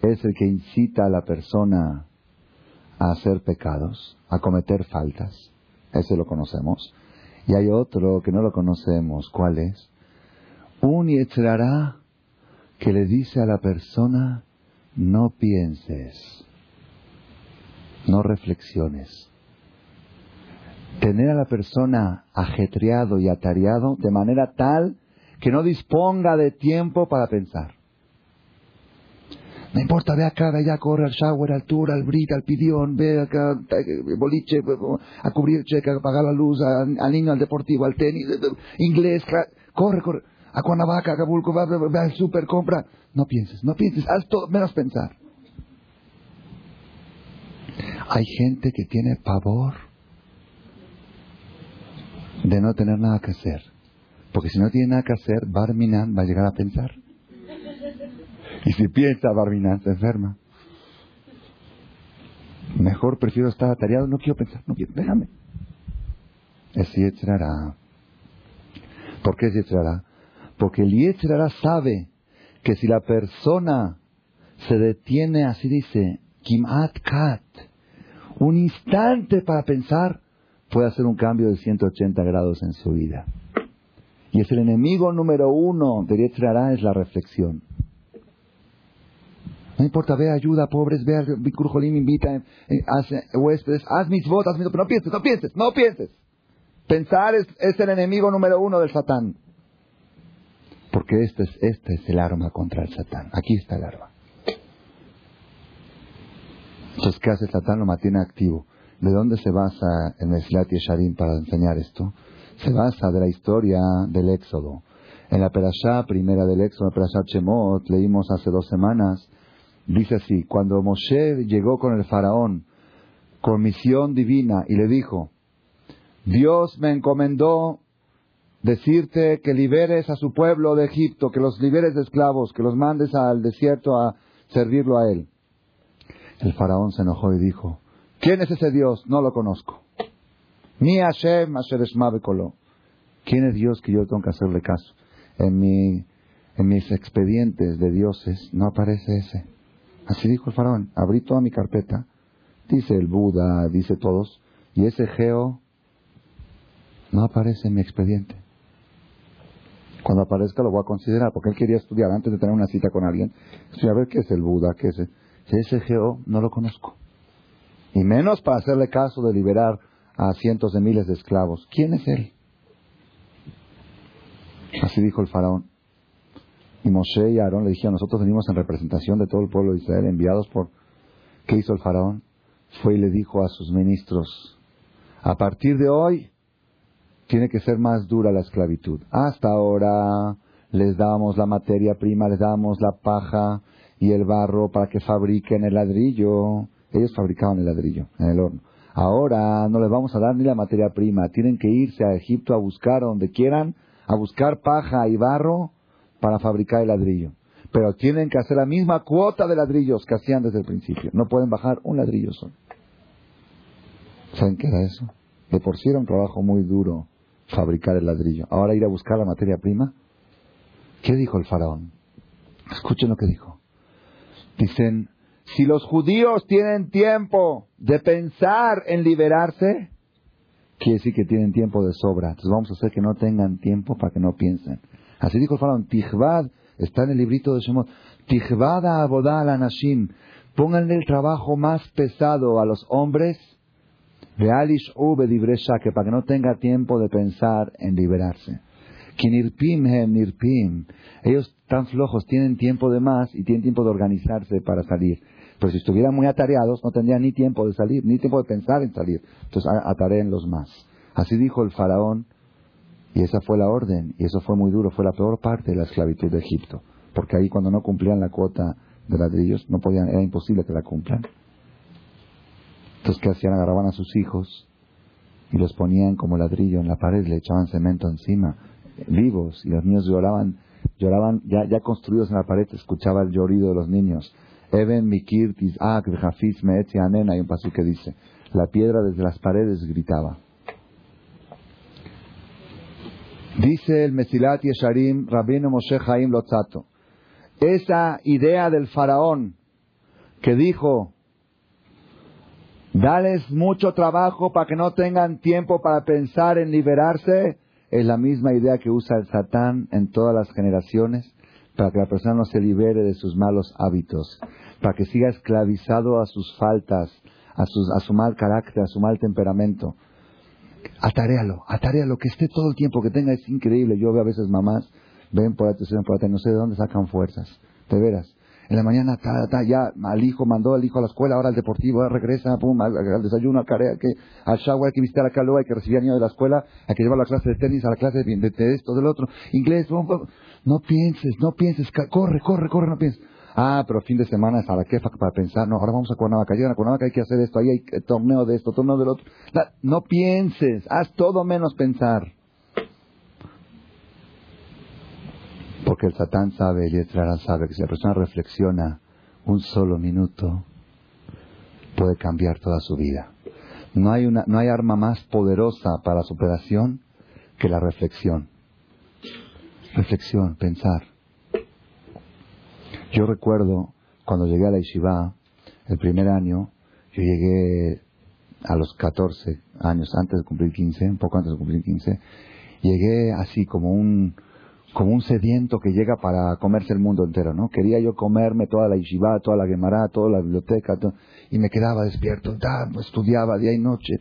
Speaker 1: es el que incita a la persona a hacer pecados, a cometer faltas. Ese lo conocemos. Y hay otro que no lo conocemos. ¿Cuál es? Un Yetzerará que le dice a la persona, no pienses, no reflexiones. Tener a la persona ajetreado y atareado de manera tal que no disponga de tiempo para pensar. No importa, ve acá, ve allá, corre al shower, altura, al brit, al pidión, ve acá, boliche, a cubrir cheque, a apagar la luz, al niño, al deportivo, al tenis, inglés, corre, corre, a Cuernavaca, a Acapulco, ve, al super, compra. No pienses, no pienses, haz todo menos pensar. Hay gente que tiene pavor de no tener nada que hacer. Porque si no tiene nada que hacer, Barminan va a llegar a pensar. Y si piensa Barminan, se enferma. Mejor prefiero estar atareado, no quiero pensar, no quiero, déjame. Es Yetzirará. ¿Por qué es Yetzirará? Porque el Yetzirará sabe que si la persona se detiene, así dice, Kimat Kat, un instante para pensar, puede hacer un cambio de 180 grados en su vida. Y es el enemigo número uno de Yetzirará, es la reflexión. No importa, ve ayuda a pobres, ve a Bikur invita, eh, haz eh, huéspedes, haz mis votos, pero no pienses, no pienses, no pienses. Pensar es, el enemigo número uno del Satán. Porque este es, este es el arma contra el Satán. Aquí está el arma. Entonces, ¿qué hace Satán? Lo mantiene activo. ¿De dónde se basa el Meslat Yesharim para enseñar esto? Se basa de la historia del Éxodo. En la Perashá primera del Éxodo, la Perashá Chemot, leímos hace dos semanas Dice así, cuando Moshe llegó con el faraón con misión divina y le dijo, Dios me encomendó decirte que liberes a su pueblo de Egipto, que los liberes de esclavos, que los mandes al desierto a servirlo a él. El faraón se enojó y dijo, ¿quién es ese Dios? No lo conozco. Ni Hashem, Asher ¿Quién es Dios que yo tengo que hacerle caso? En, mi, en mis expedientes de dioses no aparece ese. Así dijo el faraón, abrí toda mi carpeta, dice el Buda, dice todos, y ese geo no aparece en mi expediente. Cuando aparezca lo voy a considerar, porque él quería estudiar antes de tener una cita con alguien. a ver qué es el Buda, qué es ese geo, no lo conozco. Y menos para hacerle caso de liberar a cientos de miles de esclavos. ¿Quién es él? Así dijo el faraón. Y Moshe y Aarón le dijeron, nosotros venimos en representación de todo el pueblo de Israel, enviados por... ¿Qué hizo el faraón? Fue y le dijo a sus ministros, a partir de hoy tiene que ser más dura la esclavitud. Hasta ahora les damos la materia prima, les damos la paja y el barro para que fabriquen el ladrillo. Ellos fabricaban el ladrillo en el horno. Ahora no les vamos a dar ni la materia prima. Tienen que irse a Egipto a buscar donde quieran, a buscar paja y barro para fabricar el ladrillo. Pero tienen que hacer la misma cuota de ladrillos que hacían desde el principio. No pueden bajar un ladrillo solo. ¿Saben qué era eso? De por sí era un trabajo muy duro fabricar el ladrillo. Ahora ir a buscar la materia prima. ¿Qué dijo el faraón? Escuchen lo que dijo. Dicen, si los judíos tienen tiempo de pensar en liberarse, quiere decir que tienen tiempo de sobra. Entonces vamos a hacer que no tengan tiempo para que no piensen. Así dijo el faraón, Tijvad, está en el librito de Shemot, Tijvad a Abodá al Anashim, pónganle el trabajo más pesado a los hombres De Alish que para que no tenga tiempo de pensar en liberarse. Hem nirpim. Ellos tan flojos tienen tiempo de más y tienen tiempo de organizarse para salir. Pero si estuvieran muy atareados, no tendrían ni tiempo de salir, ni tiempo de pensar en salir. Entonces ataren los más. Así dijo el faraón, y esa fue la orden, y eso fue muy duro, fue la peor parte de la esclavitud de Egipto. Porque ahí cuando no cumplían la cuota de ladrillos, no podían, era imposible que la cumplan. Entonces, ¿qué hacían? Agarraban a sus hijos y los ponían como ladrillo en la pared, le echaban cemento encima, vivos, y los niños lloraban, lloraban ya, ya construidos en la pared, escuchaba el llorido de los niños. Even Mikir Tizak Hafiz Meetzi Anen, hay un paso que dice, la piedra desde las paredes gritaba. Dice el Mesilat Yesharim, Rabino Moshe Haim Lotzato, esa idea del faraón que dijo, dales mucho trabajo para que no tengan tiempo para pensar en liberarse, es la misma idea que usa el Satán en todas las generaciones para que la persona no se libere de sus malos hábitos, para que siga esclavizado a sus faltas, a, a su mal carácter, a su mal temperamento. Ataréalo, ataréalo, que esté todo el tiempo que tenga, es increíble. Yo veo a veces mamás, ven por atención, por atención, no sé de dónde sacan fuerzas, de veras. En la mañana, ya al hijo, mandó al hijo a la escuela, ahora al deportivo, ahora regresa, pum, al, desayuno, al, care, que, al shower, hay que visitar a luego hay que recibir al niño de la escuela, hay que llevarlo a la clase de tenis, a la clase de, esto, del otro, inglés, no pienses, no pienses, corre, corre, corre, no pienses. Ah, pero fin de semana es a la quefa para pensar, no, ahora vamos a Cuernavaca, llegan a Cuernavaca, hay que hacer esto, ahí hay torneo de esto, torneo del otro. No pienses, haz todo menos pensar. Porque el Satán sabe, el Yetzirah sabe que si la persona reflexiona un solo minuto, puede cambiar toda su vida. No hay, una, no hay arma más poderosa para superación que la reflexión. Reflexión, pensar. Yo recuerdo cuando llegué a la Yeshiva, el primer año, yo llegué a los 14 años, antes de cumplir 15, un poco antes de cumplir 15, llegué así como un, como un sediento que llega para comerse el mundo entero, ¿no? Quería yo comerme toda la yeshiva, toda la Gemara, toda la biblioteca, y me quedaba despierto, estudiaba día y noche.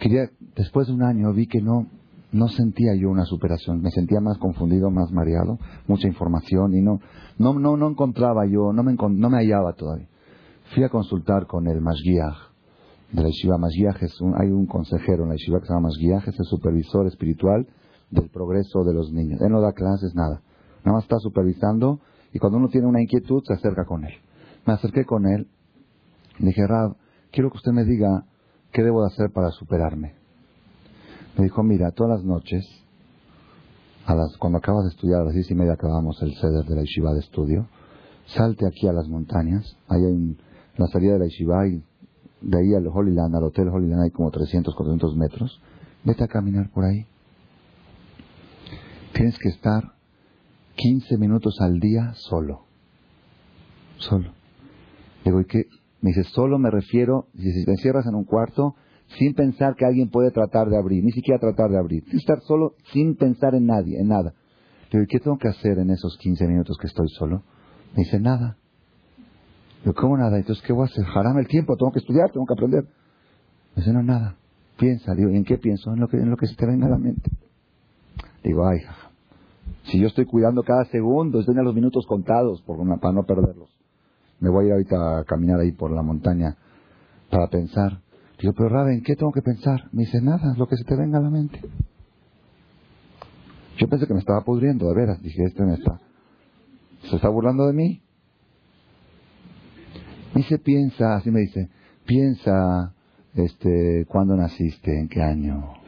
Speaker 1: Quería, después de un año vi que no, no sentía yo una superación, me sentía más confundido, más mareado, mucha información y no, no, no, no encontraba yo, no me, no me hallaba todavía. Fui a consultar con el Mashgiach de la Yeshiva. Un, hay un consejero en la Yeshiva que se llama Mashgiach, es el supervisor espiritual del progreso de los niños. Él no da clases, nada. Nada más está supervisando y cuando uno tiene una inquietud se acerca con él. Me acerqué con él, dije, Rab, quiero que usted me diga qué debo de hacer para superarme. Me dijo, mira, todas las noches, a las, cuando acabas de estudiar, a las diez y media acabamos el ceder de la yeshiva de estudio, salte aquí a las montañas, ahí hay la salida de la yeshiva y de ahí al Holy Land, al Hotel Holy Land hay como 300, 400 metros, vete a caminar por ahí Tienes que estar 15 minutos al día solo. Solo. Digo, ¿y qué? Me dice, solo me refiero, si te encierras en un cuarto, sin pensar que alguien puede tratar de abrir, ni siquiera tratar de abrir. Tienes que estar solo sin pensar en nadie, en nada. Digo, ¿y qué tengo que hacer en esos 15 minutos que estoy solo? Me dice, nada. Digo, ¿cómo nada? Entonces, ¿qué voy a hacer? Jarame el tiempo, tengo que estudiar, tengo que aprender. Me dice, no, nada. Piensa. Digo, ¿y en qué pienso? En lo que, en lo que se te venga a la mente. Digo, ay, si yo estoy cuidando cada segundo, estoy los minutos contados por una, para no perderlos. Me voy a ir ahorita a caminar ahí por la montaña para pensar. Digo, pero Raven, ¿en qué tengo que pensar? Me dice, nada, lo que se te venga a la mente. Yo pensé que me estaba pudriendo, de veras. Dije, este me está. ¿Se está burlando de mí? Me dice, piensa, así me dice, piensa, este, cuándo naciste, en qué año,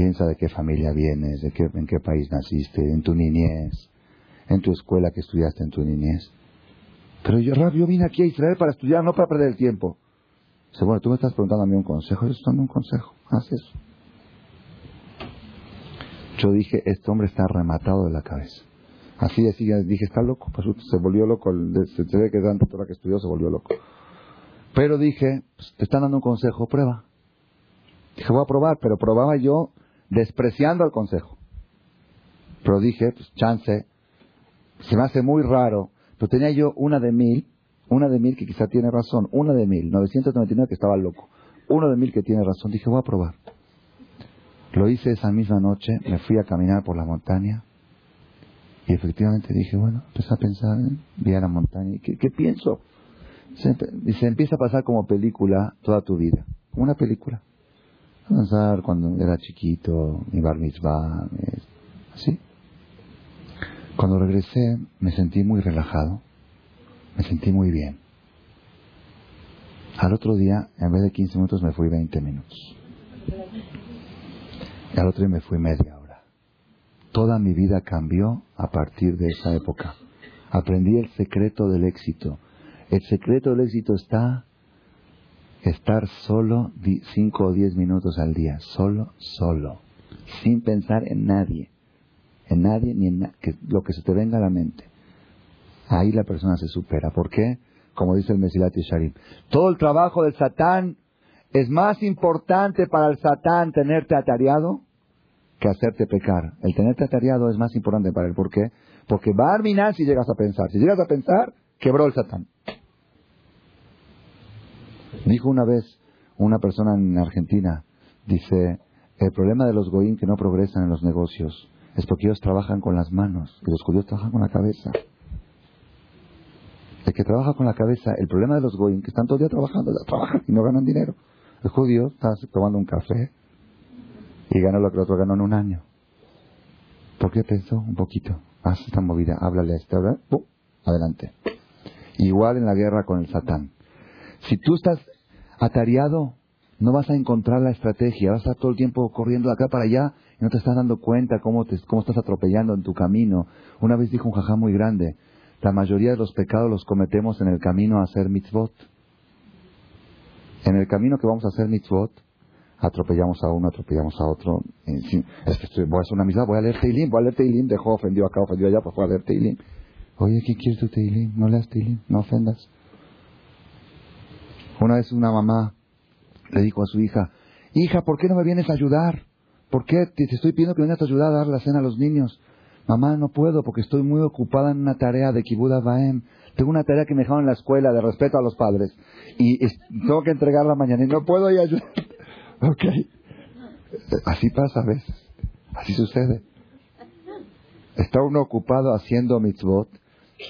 Speaker 1: Piensa de qué familia vienes, de qué, en qué país naciste, en tu niñez, en tu escuela que estudiaste en tu niñez. Pero yo, Rab, yo vine aquí a Israel para estudiar, no para perder el tiempo. Dice, bueno, tú me estás preguntando a mí un consejo, yo estoy dando un consejo, haz eso. Yo dije, este hombre está rematado de la cabeza. Así, así, dije, está loco, pues, se volvió loco, se, ve que tanta que estudió, se volvió loco. Pero dije, pues, te están dando un consejo, prueba. Dije, voy a probar, pero probaba yo despreciando al consejo. Pero dije, pues chance, se me hace muy raro, pero tenía yo una de mil, una de mil que quizá tiene razón, una de mil, 999 que estaba loco, uno de mil que tiene razón. Dije, voy a probar. Lo hice esa misma noche, me fui a caminar por la montaña y efectivamente dije, bueno, empecé a pensar, vi a la montaña ¿qué, qué pienso? y se empieza a pasar como película toda tu vida, como una película. Pensar cuando era chiquito, mi bar mitzvah, así. Cuando regresé me sentí muy relajado, me sentí muy bien. Al otro día, en vez de 15 minutos, me fui 20 minutos. Y al otro día me fui media hora. Toda mi vida cambió a partir de esa época. Aprendí el secreto del éxito. El secreto del éxito está estar solo 5 o 10 minutos al día. Solo, solo. Sin pensar en nadie. En nadie ni en lo que se te venga a la mente. Ahí la persona se supera. ¿Por qué? Como dice el Mesilat Sharim. Todo el trabajo del Satán es más importante para el Satán tenerte atareado que hacerte pecar. El tenerte atareado es más importante para él. ¿Por qué? Porque va a arminar si llegas a pensar. Si llegas a pensar, quebró el Satán. Dijo una vez una persona en Argentina, dice, el problema de los goyim que no progresan en los negocios es porque ellos trabajan con las manos y los judíos trabajan con la cabeza. El que trabaja con la cabeza, el problema de los goyim que están todo el día trabajando, trabajan y no ganan dinero. El judío está tomando un café y gana lo que el otro ganó en un año. ¿Por qué pensó? Un poquito. Haz esta movida, háblale a este. Adelante. Igual en la guerra con el Satán. Si tú estás atareado, no vas a encontrar la estrategia, vas a estar todo el tiempo corriendo de acá para allá y no te estás dando cuenta cómo, te, cómo estás atropellando en tu camino. Una vez dijo un jajá muy grande, la mayoría de los pecados los cometemos en el camino a hacer mitzvot. En el camino que vamos a hacer mitzvot, atropellamos a uno, atropellamos a otro. Es que voy a hacer una misa, voy a leer Teilim, voy a leer Teilim, dejó, ofendió acá, ofendió allá, pues voy a leer Teilim. Oye, ¿qué quieres tu Teilim? No leas Teilim, no ofendas. Una vez una mamá le dijo a su hija, hija, ¿por qué no me vienes a ayudar? ¿Por qué te, estoy pidiendo que vengas a ayudar a dar la cena a los niños? Mamá, no puedo porque estoy muy ocupada en una tarea de Kibuda Baem. Tengo una tarea que me dejaron en la escuela de respeto a los padres. Y tengo que entregarla mañana y no puedo ayudar. ok. Así pasa a veces. Así sucede. Está uno ocupado haciendo mitzvot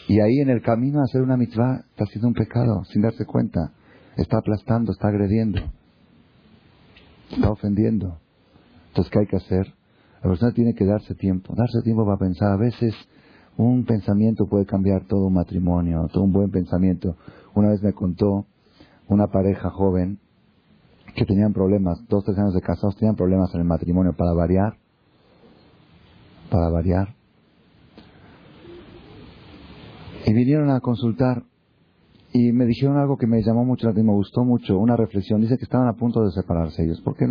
Speaker 1: y ahí en el camino a hacer una mitzvah está haciendo un pecado sin darse cuenta. Está aplastando, está agrediendo. Está ofendiendo. Entonces, ¿qué hay que hacer? La persona tiene que darse tiempo, darse tiempo para pensar. A veces un pensamiento puede cambiar todo un matrimonio, todo un buen pensamiento. Una vez me contó una pareja joven que tenían problemas, dos, tres años de casados, tenían problemas en el matrimonio para variar, para variar. Y vinieron a consultar y me dijeron algo que me llamó mucho la atención, me gustó mucho, una reflexión. Dice que estaban a punto de separarse ellos, porque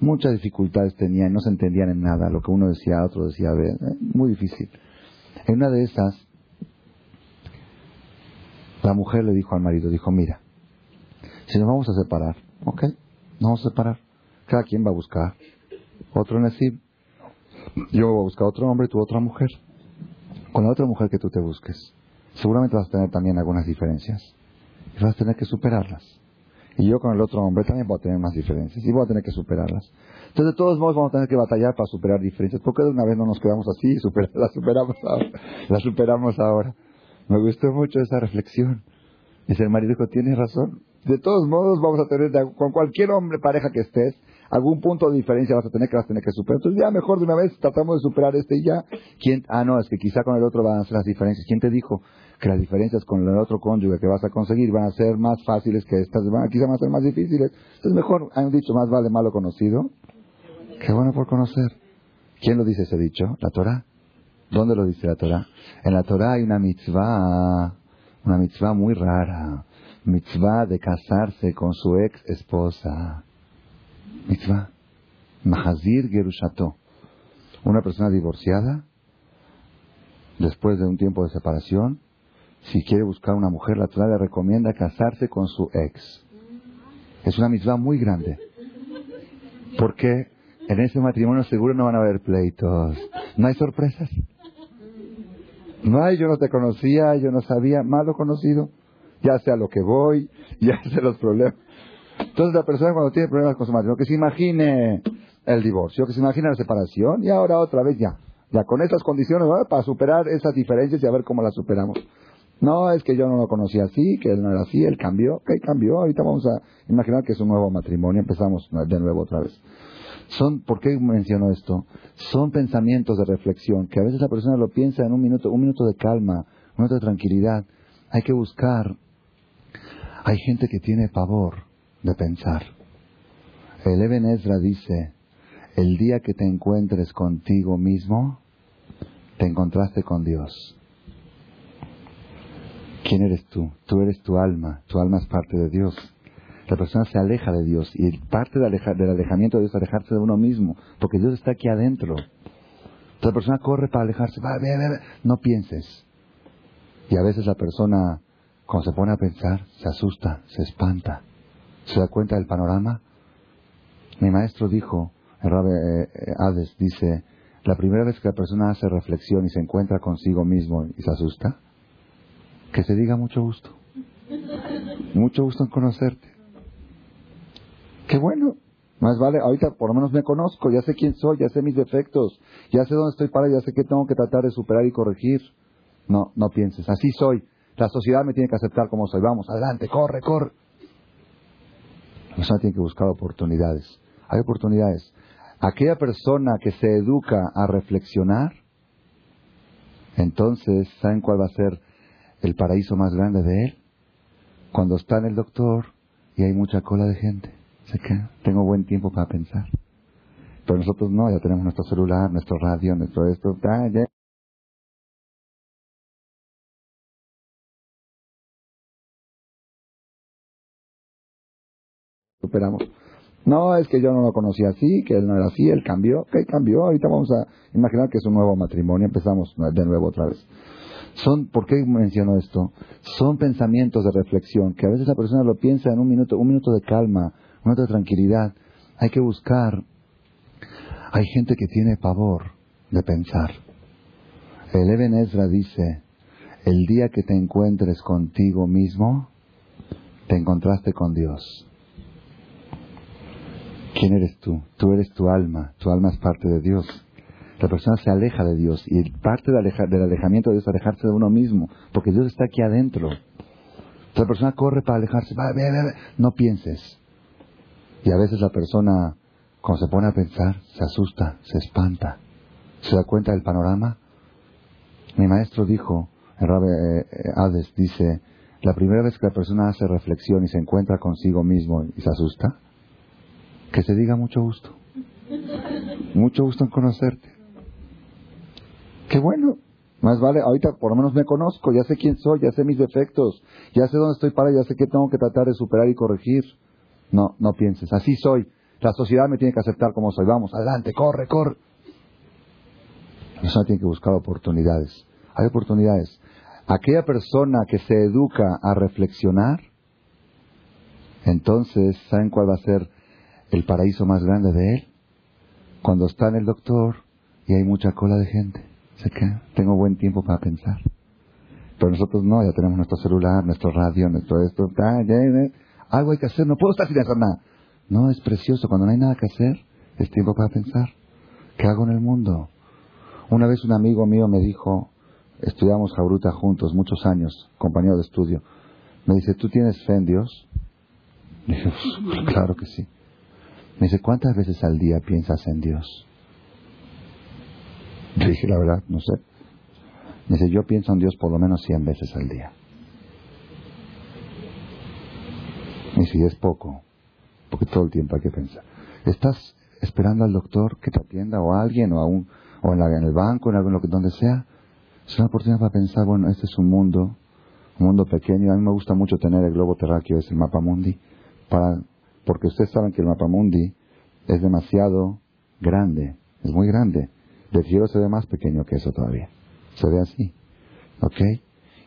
Speaker 1: muchas dificultades tenían, no se entendían en nada, lo que uno decía, otro decía, eh, muy difícil. En una de esas, la mujer le dijo al marido, dijo, mira, si nos vamos a separar, ok, nos vamos a separar, cada quien va a buscar otro Nasib, yo voy a buscar otro hombre, tú otra mujer, con la otra mujer que tú te busques, seguramente vas a tener también algunas diferencias y vas a tener que superarlas. Y yo con el otro hombre también voy a tener más diferencias y voy a tener que superarlas. Entonces, de todos modos, vamos a tener que batallar para superar diferencias. ¿Por qué de una vez no nos quedamos así y las superamos ahora? Las superamos ahora. Me gustó mucho esa reflexión. Dice el marido, dijo, tienes razón. De todos modos, vamos a tener, con cualquier hombre, pareja que estés, algún punto de diferencia vas a tener que vas tener que superar. Entonces, ya mejor de una vez tratamos de superar este y ya. ¿Quién? Ah, no, es que quizá con el otro van a ser las diferencias. ¿Quién te dijo? que las diferencias con el otro cónyuge que vas a conseguir van a ser más fáciles que estas, van, quizá van a ser más difíciles. Entonces mejor, han dicho, más vale malo conocido Qué bueno por conocer. ¿Quién lo dice ese dicho? ¿La Torah? ¿Dónde lo dice la Torah? En la Torah hay una mitzvah, una mitzvah muy rara. Mitzvah de casarse con su ex esposa. Mitzvah. Mahazir Gerushato. Una persona divorciada, después de un tiempo de separación, si quiere buscar una mujer, la Torah le recomienda casarse con su ex. Es una mitzvah muy grande. Porque en ese matrimonio seguro no van a haber pleitos. No hay sorpresas. No hay, yo no te conocía, yo no sabía, malo conocido. Ya sé a lo que voy, ya sé los problemas. Entonces la persona cuando tiene problemas con su matrimonio, que se imagine el divorcio, que se imagine la separación y ahora otra vez ya. Ya con esas condiciones, para superar esas diferencias y a ver cómo las superamos. No, es que yo no lo conocía así, que él no era así, él cambió. ¿Qué cambió? Ahorita vamos a imaginar que es un nuevo matrimonio, empezamos de nuevo otra vez. Son, ¿por qué menciono esto? Son pensamientos de reflexión que a veces la persona lo piensa en un minuto, un minuto de calma, un minuto de tranquilidad. Hay que buscar. Hay gente que tiene pavor de pensar. El Eben Ezra dice, el día que te encuentres contigo mismo, te encontraste con Dios. ¿Quién eres tú? Tú eres tu alma, tu alma es parte de Dios. La persona se aleja de Dios y parte del alejamiento de Dios es alejarse de uno mismo, porque Dios está aquí adentro. la persona corre para alejarse, no pienses. Y a veces la persona, cuando se pone a pensar, se asusta, se espanta, se da cuenta del panorama. Mi maestro dijo, el Rabbi eh, eh, Hades dice, la primera vez que la persona hace reflexión y se encuentra consigo mismo y se asusta, que se diga mucho gusto. Mucho gusto en conocerte. Qué bueno. Más vale, ahorita por lo menos me conozco, ya sé quién soy, ya sé mis defectos, ya sé dónde estoy para, ya sé qué tengo que tratar de superar y corregir. No, no pienses, así soy. La sociedad me tiene que aceptar como soy. Vamos, adelante, corre, corre. La persona tiene que buscar oportunidades. Hay oportunidades. Aquella persona que se educa a reflexionar, entonces, ¿saben cuál va a ser el paraíso más grande de él? Cuando está en el doctor y hay mucha cola de gente. Sé que tengo buen tiempo para pensar. Pero nosotros no, ya tenemos nuestro celular, nuestro radio, nuestro esto. Superamos. No, es que yo no lo conocía así, que él no era así, él cambió. ¿Qué cambió? Ahorita vamos a imaginar que es un nuevo matrimonio, empezamos de nuevo otra vez. Son, ¿por qué menciono esto? Son pensamientos de reflexión que a veces la persona lo piensa en un minuto, un minuto de calma, un minuto de tranquilidad. Hay que buscar. Hay gente que tiene pavor de pensar. El Eben Ezra dice, el día que te encuentres contigo mismo, te encontraste con Dios. ¿Quién eres tú? Tú eres tu alma, tu alma es parte de Dios. La persona se aleja de Dios y parte del alejamiento de Dios es alejarse de uno mismo, porque Dios está aquí adentro. la persona corre para alejarse, va, ve, ve, no pienses. Y a veces la persona, cuando se pone a pensar, se asusta, se espanta, se da cuenta del panorama. Mi maestro dijo, el Rabbi eh, Hades dice, la primera vez que la persona hace reflexión y se encuentra consigo mismo y se asusta, que se diga mucho gusto. Mucho gusto en conocerte. Qué bueno. Más vale, ahorita por lo menos me conozco, ya sé quién soy, ya sé mis defectos, ya sé dónde estoy para, ya sé qué tengo que tratar de superar y corregir. No, no pienses, así soy. La sociedad me tiene que aceptar como soy. Vamos, adelante, corre, corre. La persona tiene que buscar oportunidades. Hay oportunidades. Aquella persona que se educa a reflexionar, entonces, ¿saben cuál va a ser el paraíso más grande de él? Cuando está en el doctor y hay mucha cola de gente. Sé que tengo buen tiempo para pensar. Pero nosotros no, ya tenemos nuestro celular, nuestro radio, nuestro esto. Algo hay que hacer, no puedo estar sin hacer nada. No, es precioso. Cuando no hay nada que hacer, es tiempo para pensar. ¿Qué hago en el mundo? Una vez un amigo mío me dijo, estudiamos Jabruta juntos, muchos años, compañero de estudio. Me dice, ¿tú tienes fe en Dios? dije, pues, claro que sí. Me dice, ¿cuántas veces al día piensas en Dios? Le dije, la verdad, no sé. Me dice, yo pienso en Dios por lo menos 100 veces al día. Y si es poco, porque todo el tiempo hay que pensar. ¿Estás esperando al doctor que te atienda o a alguien o, a un, o en, la, en el banco, en algo, donde sea? Es una oportunidad para pensar, bueno, este es un mundo, un mundo pequeño. A mí me gusta mucho tener el globo terráqueo, es el mapa mundi, para, porque ustedes saben que el mapa mundi es demasiado grande, es muy grande. Del cielo se ve más pequeño que eso todavía. Se ve así. ¿Ok?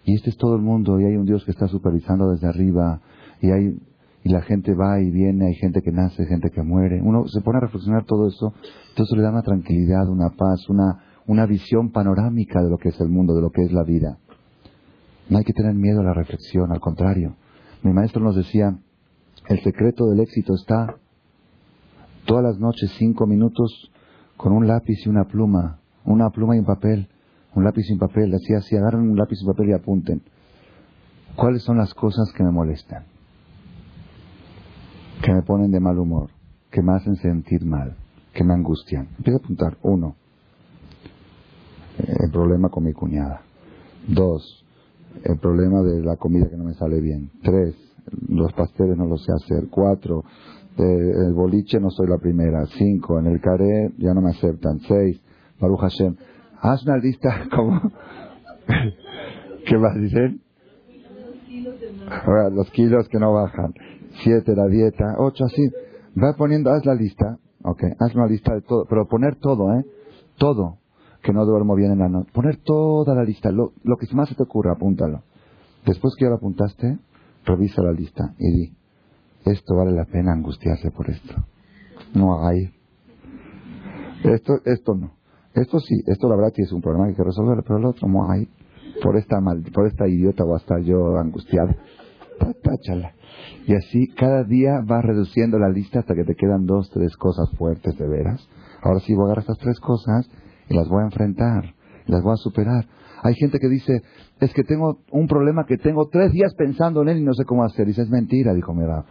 Speaker 1: Y este es todo el mundo y hay un Dios que está supervisando desde arriba y hay y la gente va y viene, hay gente que nace, gente que muere. Uno se pone a reflexionar todo eso, entonces le da una tranquilidad, una paz, una, una visión panorámica de lo que es el mundo, de lo que es la vida. No hay que tener miedo a la reflexión, al contrario. Mi maestro nos decía, El secreto del éxito está todas las noches cinco minutos con un lápiz y una pluma, una pluma y un papel, un lápiz y un papel, así, así, agarren un lápiz y un papel y apunten. ¿Cuáles son las cosas que me molestan? Que me ponen de mal humor, que me hacen sentir mal, que me angustian. Empiezo a apuntar. Uno, el problema con mi cuñada. Dos, el problema de la comida que no me sale bien. Tres, los pasteles no los sé hacer. Cuatro, el boliche no soy la primera. Cinco, en el caré ya no me aceptan. Seis, Baruch Hashem. Haz una lista como... ¿Qué vas a decir? los kilos que no bajan. Siete, la dieta. Ocho, así. Va poniendo, haz la lista. Ok, haz una lista de todo. Pero poner todo, ¿eh? Todo. Que no duermo bien en la noche. Poner toda la lista. Lo, lo que más se te ocurra, apúntalo. Después que ya lo apuntaste, revisa la lista y di, esto vale la pena angustiarse por esto. No hagáis. Esto, esto no. Esto sí, esto la verdad es un problema que hay que resolver, pero el otro no hay. Por esta mal, por esta idiota voy a estar yo angustiado. Táchala. Y así cada día vas reduciendo la lista hasta que te quedan dos, tres cosas fuertes de veras. Ahora sí voy a agarrar estas tres cosas y las voy a enfrentar, las voy a superar. Hay gente que dice, es que tengo un problema que tengo tres días pensando en él y no sé cómo hacer. Dice, es mentira, dijo Mera.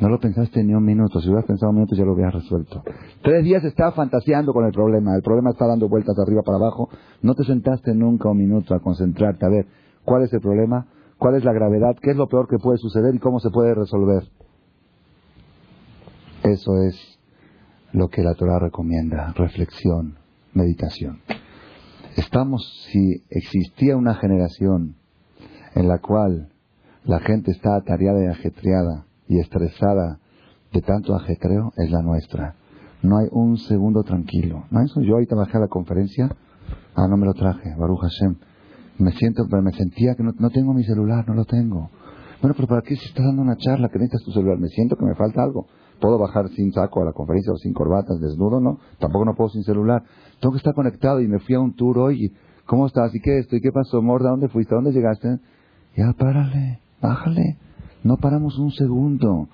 Speaker 1: No lo pensaste ni un minuto. Si hubieras pensado un minuto ya lo hubieras resuelto. Tres días estaba fantaseando con el problema. El problema está dando vueltas de arriba para abajo. No te sentaste nunca un minuto a concentrarte a ver cuál es el problema, cuál es la gravedad, qué es lo peor que puede suceder y cómo se puede resolver. Eso es lo que la Torah recomienda. Reflexión, meditación. Estamos, si existía una generación en la cual la gente está atareada y ajetreada y estresada de tanto ajetreo, es la nuestra. No hay un segundo tranquilo. ¿No eso? Yo ahorita bajé a la conferencia, ah, no me lo traje, Baruch Hashem. Me siento, pero me sentía que no, no tengo mi celular, no lo tengo. Bueno, pero ¿para qué si estás dando una charla que necesitas tu celular? Me siento que me falta algo. ¿Puedo bajar sin saco a la conferencia o sin corbatas, desnudo? No, tampoco no puedo sin celular. Tengo que estar conectado y me fui a un tour hoy. ¿Cómo estás? ¿Y qué esto? ¿Y qué pasó, Morda? ¿Dónde fuiste? ¿Dónde llegaste? Ya, párale, bájale. No paramos un segundo.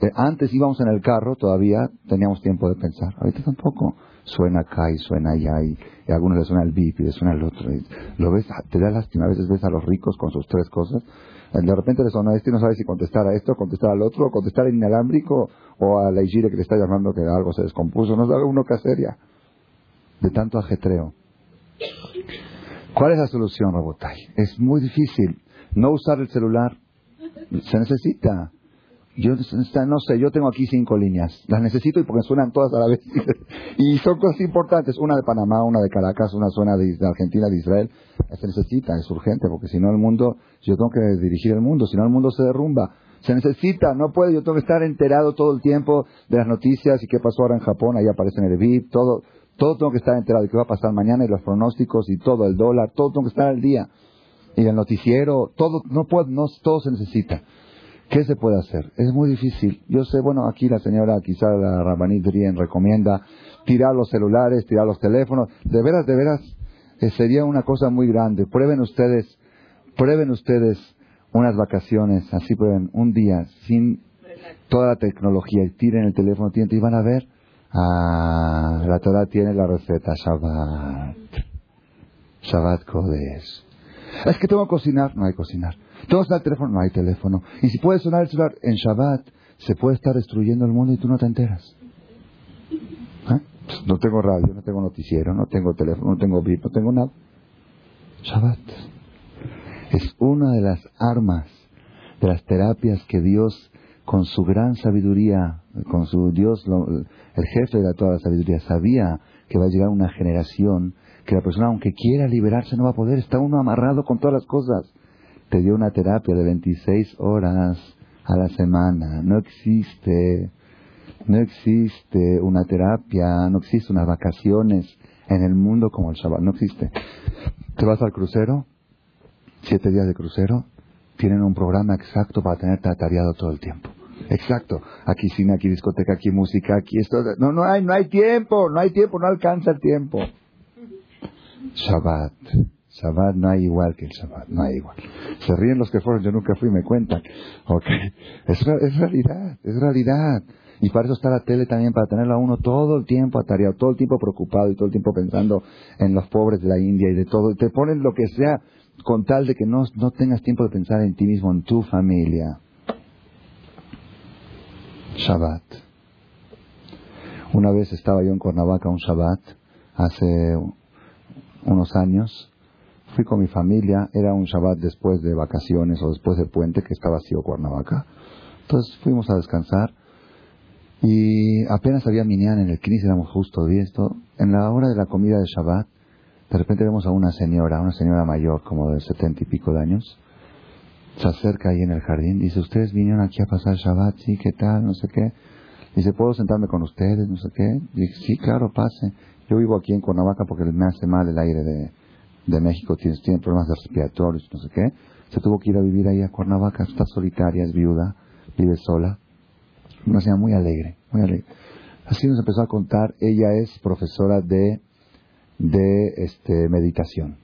Speaker 1: Eh, antes íbamos en el carro, todavía teníamos tiempo de pensar. Ahorita tampoco. Suena acá y suena allá y, a algunos les suena el bip y les suena el otro. lo ves, te da lástima. A veces ves a los ricos con sus tres cosas de repente a este y no sabe si contestar a esto, contestar al otro, contestar en inalámbrico o a la Igire que le está llamando que algo se descompuso. No sabe uno qué hacer ya. De tanto ajetreo. ¿Cuál es la solución, Rabotay? Es muy difícil. No usar el celular. Se necesita. Yo no sé, yo tengo aquí cinco líneas. Las necesito y porque suenan todas a la vez. y son cosas importantes. Una de Panamá, una de Caracas, una zona de, Argentina, de Israel. Se necesita, es urgente, porque si no el mundo, yo tengo que dirigir el mundo, si no el mundo se derrumba. Se necesita, no puede, yo tengo que estar enterado todo el tiempo de las noticias y qué pasó ahora en Japón, ahí aparece en el VIP, todo, todo tengo que estar enterado de qué va a pasar mañana y los pronósticos y todo, el dólar, todo tengo que estar al día. Y el noticiero, todo, no puedo, no, todo se necesita. ¿Qué se puede hacer? Es muy difícil. Yo sé, bueno, aquí la señora, quizá la Rabanit Drien recomienda tirar los celulares, tirar los teléfonos. De veras, de veras, eh, sería una cosa muy grande. Prueben ustedes, prueben ustedes unas vacaciones, así pueden, un día, sin toda la tecnología, y tiren el teléfono, y van a ver, ah, la Torah tiene la receta, Shabbat. Shabbat Kodesh. Es que tengo que cocinar, no hay cocinar. Todo está el teléfono, no hay teléfono. Y si puede sonar el celular en Shabbat, se puede estar destruyendo el mundo y tú no te enteras. ¿Eh? No tengo radio, no tengo noticiero, no tengo teléfono, no tengo VIP, no tengo nada. Shabbat es una de las armas de las terapias que Dios, con su gran sabiduría, con su Dios, el jefe de toda la sabiduría, sabía que va a llegar una generación que la persona, aunque quiera liberarse, no va a poder. Está uno amarrado con todas las cosas te dio una terapia de 26 horas a la semana. No existe, no existe una terapia, no existe unas vacaciones en el mundo como el Shabbat, no existe. Te vas al crucero, siete días de crucero, tienen un programa exacto para tenerte atareado todo el tiempo. Exacto. Aquí cine, aquí discoteca, aquí música, aquí esto. No, no hay, no hay tiempo, no hay tiempo, no alcanza el tiempo. Shabbat. Shabbat no hay igual que el Shabbat, no hay igual. Se ríen los que fueron, yo nunca fui, me cuentan. Ok, es, es realidad, es realidad. Y para eso está la tele también, para tenerlo a uno todo el tiempo atareado, todo el tiempo preocupado y todo el tiempo pensando en los pobres de la India y de todo. Te ponen lo que sea con tal de que no, no tengas tiempo de pensar en ti mismo, en tu familia. Shabbat. Una vez estaba yo en Cuernavaca un Shabbat, hace unos años. Fui con mi familia, era un Shabbat después de vacaciones o después del puente que estaba vacío Cuernavaca. Entonces fuimos a descansar y apenas había minyan en el Knis, éramos justo esto. En la hora de la comida de Shabbat, de repente vemos a una señora, una señora mayor, como de setenta y pico de años, se acerca ahí en el jardín, dice, ¿ustedes vinieron aquí a pasar Shabbat? Sí, ¿qué tal? No sé qué. Dice, ¿puedo sentarme con ustedes? No sé qué. Dice, sí, claro, pase. Yo vivo aquí en Cuernavaca porque me hace mal el aire de, de México, tiene, tiene problemas respiratorios, no sé qué. Se tuvo que ir a vivir ahí a Cuernavaca, está solitaria, es viuda, vive sola. Una señora muy alegre, muy alegre. Así nos empezó a contar, ella es profesora de, de este, meditación.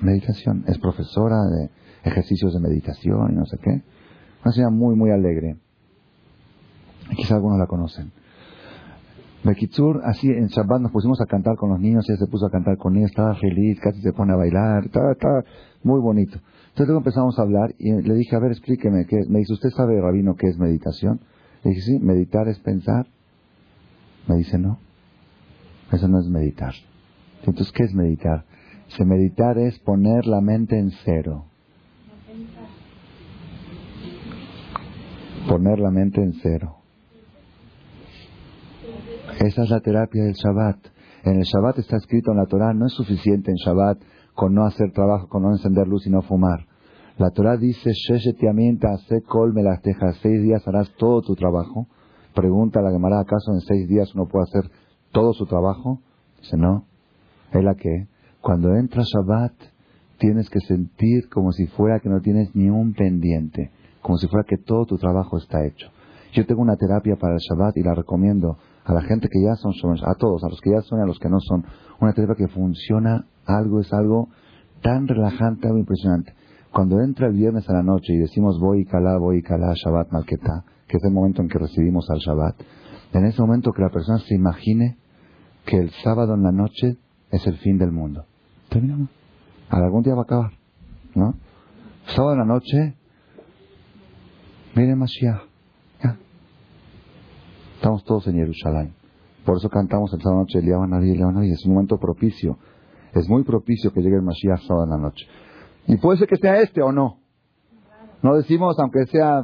Speaker 1: Meditación, es profesora de ejercicios de meditación y no sé qué. Una señora muy, muy alegre. Quizá algunos la conocen. Bekitsur, así en Shabbat nos pusimos a cantar con los niños, ella se puso a cantar con ellos, estaba feliz, casi se pone a bailar, estaba, estaba muy bonito. Entonces luego empezamos a hablar y le dije, a ver, explíqueme, ¿qué? me dice, ¿usted sabe, Rabino, qué es meditación? Le dije, sí, meditar es pensar. Me dice, no, eso no es meditar. Entonces, ¿qué es meditar? Meditar es poner la mente en cero. Poner la mente en cero. Esa es la terapia del Shabbat. En el Shabbat está escrito en la Torah, no es suficiente en Shabbat con no hacer trabajo, con no encender luz y no fumar. La Torah dice, hace kol tejas, seis días harás todo tu trabajo. Pregunta la Gemara, ¿acaso en seis días uno puede hacer todo su trabajo? Dice, no. Es la que, cuando entra Shabbat, tienes que sentir como si fuera que no tienes ni un pendiente, como si fuera que todo tu trabajo está hecho. Yo tengo una terapia para el Shabbat y la recomiendo a la gente que ya son a todos, a los que ya son y a los que no son, una terapia que funciona, algo es algo tan relajante, algo impresionante. Cuando entra el viernes a la noche y decimos voy y calá, voy y calá, Shabbat Malketá, que es el momento en que recibimos al Shabbat, en ese momento que la persona se imagine que el sábado en la noche es el fin del mundo. Terminamos. Algún día va a acabar. Sábado en la noche, viene Mashiach. Estamos todos en Jerusalén. Por eso cantamos el sábado noche, Nadie, Nadie. Es un momento propicio. Es muy propicio que llegue el Mashiach sábado en la noche. Y puede ser que sea este o no. No decimos, aunque sea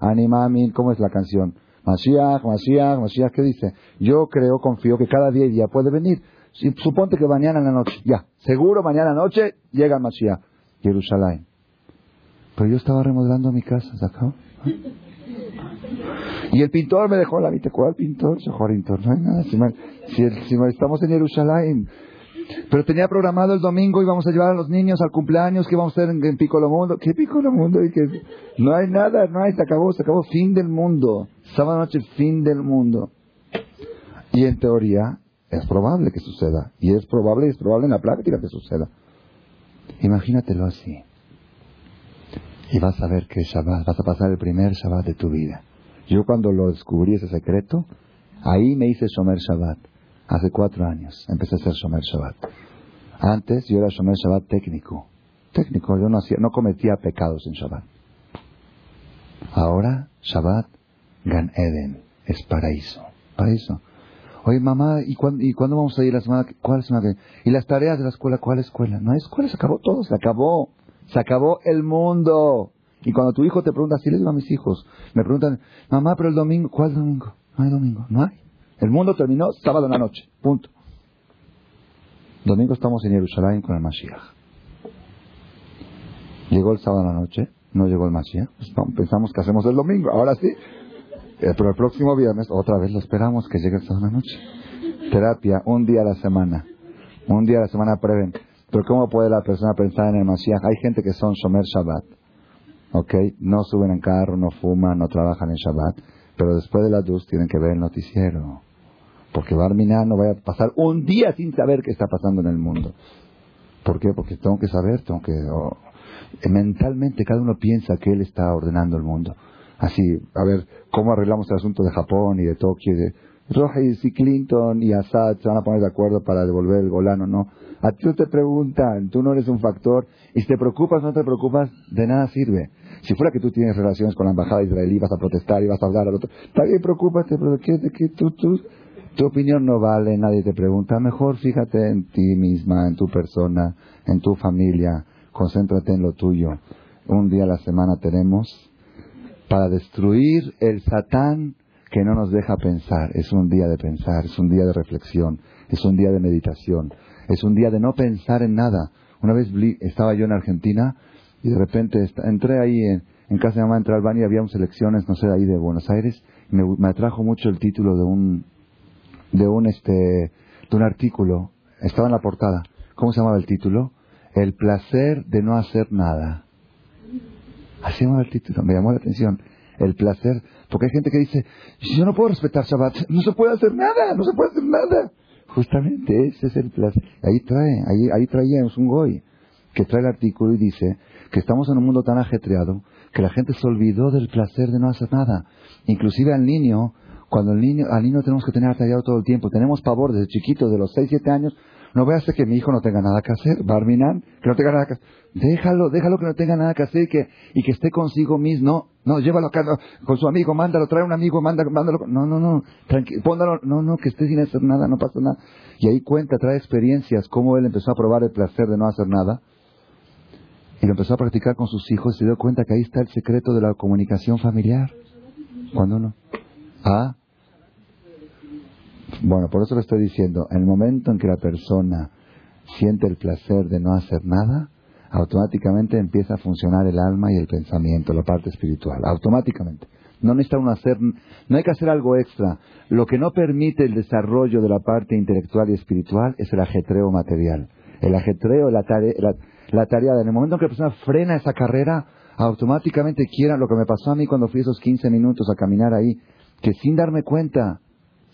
Speaker 1: Animamin, ¿cómo es la canción? Mashiach, Mashiach, Mashiach, ¿qué dice? Yo creo, confío que cada día y día puede venir. suponte que mañana en la noche, ya, seguro mañana en noche llega el Mashiach, Jerusalén. Pero yo estaba remodelando mi casa, ¿sacó? Y el pintor me dejó la mitad. ¿Cuál pintor? Pintor. No hay nada. Si, si estamos en Jerusalén, pero tenía programado el domingo y vamos a llevar a los niños al cumpleaños que vamos a hacer en, en Piccolo Mundo. ¿Qué Piccolo Mundo? Y que no hay nada, no hay, se acabó, se acabó, fin del mundo. Sábado noche, fin del mundo. Y en teoría es probable que suceda. Y es probable, y es probable en la práctica que suceda. Imagínatelo así. Y vas a ver que Shabbat, vas a pasar el primer Shabbat de tu vida. Yo cuando lo descubrí ese secreto, ahí me hice Shomer Shabbat. Hace cuatro años empecé a hacer Shomer Shabbat. Antes yo era Shomer Shabbat técnico. Técnico, yo no, hacía, no cometía pecados en Shabbat. Ahora Shabbat, Gan Eden, es paraíso. Paraíso. Oye, mamá, ¿y cuándo, ¿y vamos a ir la semana? ¿Cuál semana? ¿Y las tareas de la escuela? ¿Cuál escuela? No hay escuela, se acabó todo, se acabó. Se acabó el mundo. Y cuando tu hijo te pregunta, así les digo a mis hijos, me preguntan, mamá, pero el domingo, ¿cuál domingo? No hay domingo, no hay. El mundo terminó sábado en la noche. Punto. Domingo estamos en Jerusalén con el Mashiach. Llegó el sábado en la noche, no llegó el Mashiach. Pues pensamos que hacemos el domingo, ahora sí. Eh, pero el próximo viernes, otra vez lo esperamos que llegue el sábado en la noche. Terapia, un día a la semana. Un día a la semana preven. Pero ¿cómo puede la persona pensar en el Mashiach? Hay gente que son Shomer Shabbat. ¿Ok? No suben en carro, no fuman, no trabajan en Shabbat. Pero después de la luz tienen que ver el noticiero Porque Barminá no vaya a pasar un día sin saber qué está pasando en el mundo. ¿Por qué? Porque tengo que saber, tengo que... Eh, mentalmente cada uno piensa que él está ordenando el mundo. Así, a ver, ¿cómo arreglamos el asunto de Japón y de Tokio? De, Rojas y Clinton y Assad se van a poner de acuerdo para devolver el Golano, no. A ti te preguntan, tú no eres un factor, y si te preocupas no te preocupas, de nada sirve. Si fuera que tú tienes relaciones con la embajada israelí, vas a protestar y vas a hablar al otro, también preocúpate, pero ¿qué, qué tú, tú, tu opinión no vale, nadie te pregunta. Mejor fíjate en ti misma, en tu persona, en tu familia, concéntrate en lo tuyo. Un día a la semana tenemos para destruir el Satán que no nos deja pensar. Es un día de pensar, es un día de reflexión, es un día de meditación, es un día de no pensar en nada. Una vez estaba yo en Argentina y de repente entré ahí en, casa de mamá, entré al baño y había unas elecciones, no sé, de ahí de Buenos Aires. me, me atrajo mucho el título de un, de un, este, de un artículo. Estaba en la portada. ¿Cómo se llamaba el título? El placer de no hacer nada. Así llamaba el título, me llamó la atención. El placer, porque hay gente que dice, yo no puedo respetar Shabbat, no se puede hacer nada, no se puede hacer nada. Justamente ese es el placer. Ahí trae, ahí, ahí traía, un goy, que trae el artículo y dice que estamos en un mundo tan ajetreado que la gente se olvidó del placer de no hacer nada. Inclusive al niño, cuando el niño, al niño tenemos que tener atallado todo el tiempo, tenemos pavor desde chiquito, de los 6, 7 años, no voy a hacer que mi hijo no tenga nada que hacer, Barminan, que no tenga nada que hacer. Déjalo, déjalo que no tenga nada que hacer y que, y que esté consigo mismo. No, no, llévalo acá con su amigo, mándalo, trae un amigo, mándalo, mándalo. No, no, no, tranquilo, póndalo, no, no, que esté sin hacer nada, no pasa nada. Y ahí cuenta, trae experiencias, cómo él empezó a probar el placer de no hacer nada. Y lo empezó a practicar con sus hijos y se dio cuenta que ahí está el secreto de la comunicación familiar. Cuando no. Ah, bueno, por eso le estoy diciendo, en el momento en que la persona siente el placer de no hacer nada, automáticamente empieza a funcionar el alma y el pensamiento, la parte espiritual, automáticamente. No necesita uno hacer, no hay que hacer algo extra. Lo que no permite el desarrollo de la parte intelectual y espiritual es el ajetreo material. El ajetreo, la tarea, la, tarea. En el momento en que la persona frena esa carrera, automáticamente quiera lo que me pasó a mí cuando fui esos 15 minutos a caminar ahí, que sin darme cuenta,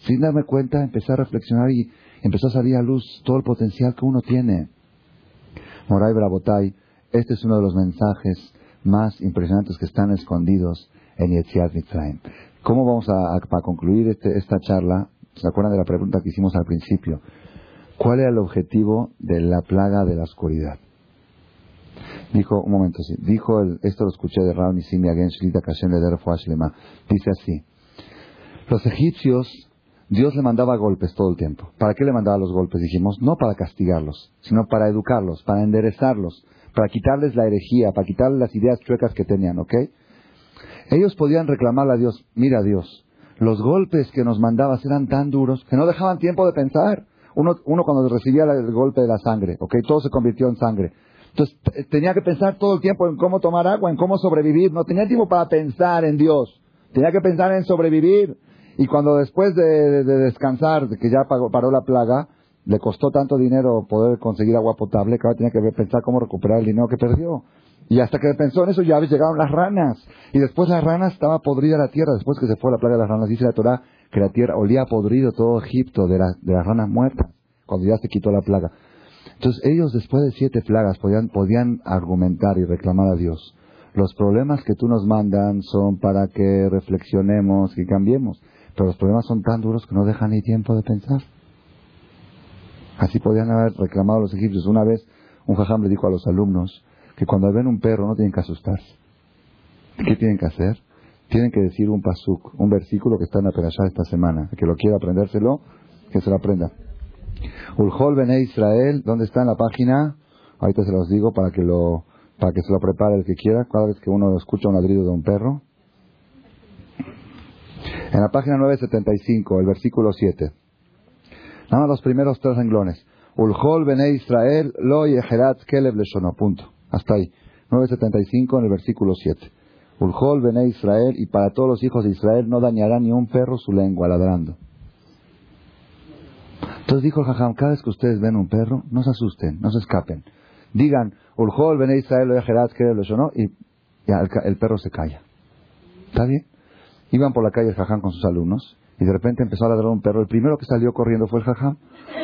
Speaker 1: sin darme cuenta, empecé a reflexionar y empezó a salir a luz todo el potencial que uno tiene. Moray Brabotay, este es uno de los mensajes más impresionantes que están escondidos en Yetziat Mitzrayim. ¿Cómo vamos a, concluir este, esta charla? ¿Se acuerdan de la pregunta que hicimos al principio? ¿Cuál era el objetivo de la plaga de la oscuridad? Dijo, un momento, dijo, esto lo escuché de Raúl Nisimi Shlita Kashem Dice así, los egipcios Dios le mandaba golpes todo el tiempo. ¿Para qué le mandaba los golpes? Dijimos, no para castigarlos, sino para educarlos, para enderezarlos, para quitarles la herejía, para quitarles las ideas chuecas que tenían, ¿ok? Ellos podían reclamarle a Dios, mira Dios, los golpes que nos mandabas eran tan duros que no dejaban tiempo de pensar. Uno, uno cuando recibía el golpe de la sangre, ¿ok? Todo se convirtió en sangre. Entonces tenía que pensar todo el tiempo en cómo tomar agua, en cómo sobrevivir. No tenía tiempo para pensar en Dios. Tenía que pensar en sobrevivir. Y cuando después de, descansar, de que ya paró la plaga, le costó tanto dinero poder conseguir agua potable que ahora tenía que pensar cómo recuperar el dinero que perdió. Y hasta que pensó en eso ya llegaron las ranas. Y después las ranas estaba podrida la tierra. Después que se fue la plaga de las ranas, dice la Torah que la tierra olía podrido todo Egipto de, de las ranas muertas. Cuando ya se quitó la plaga. Entonces ellos después de siete plagas podían, podían argumentar y reclamar a Dios. Los problemas que tú nos mandan son para que reflexionemos y cambiemos. Pero los problemas son tan duros que no dejan ni tiempo de pensar. Así podían haber reclamado los egipcios. Una vez un jajam le dijo a los alumnos que cuando ven un perro no tienen que asustarse. ¿Qué tienen que hacer? Tienen que decir un pasuk, un versículo que está en la perashá esta semana. El que lo quiera aprendérselo, que se lo aprenda. Ulhol Bene Israel, ¿dónde está en la página? Ahorita se los digo para que lo para que se lo prepare el que quiera. Cada vez que uno escucha un ladrido de un perro, en la página 975, el versículo 7. Nada más los primeros tres renglones. Ulhol bene Israel lo yeherat kelev leshono. Punto. Hasta ahí. 975 en el versículo 7. Ulhol bene Israel y para todos los hijos de Israel no dañará ni un perro su lengua ladrando. Entonces dijo Jajam, cada vez que ustedes ven un perro, no se asusten, no se escapen. Digan, Ulhol bene Israel lo yeherat kelev leshono y ya el perro se calla. ¿Está bien? Iban por la calle Jaján con sus alumnos Y de repente empezó a ladrar un perro. El primero que salió corriendo fue el jajam.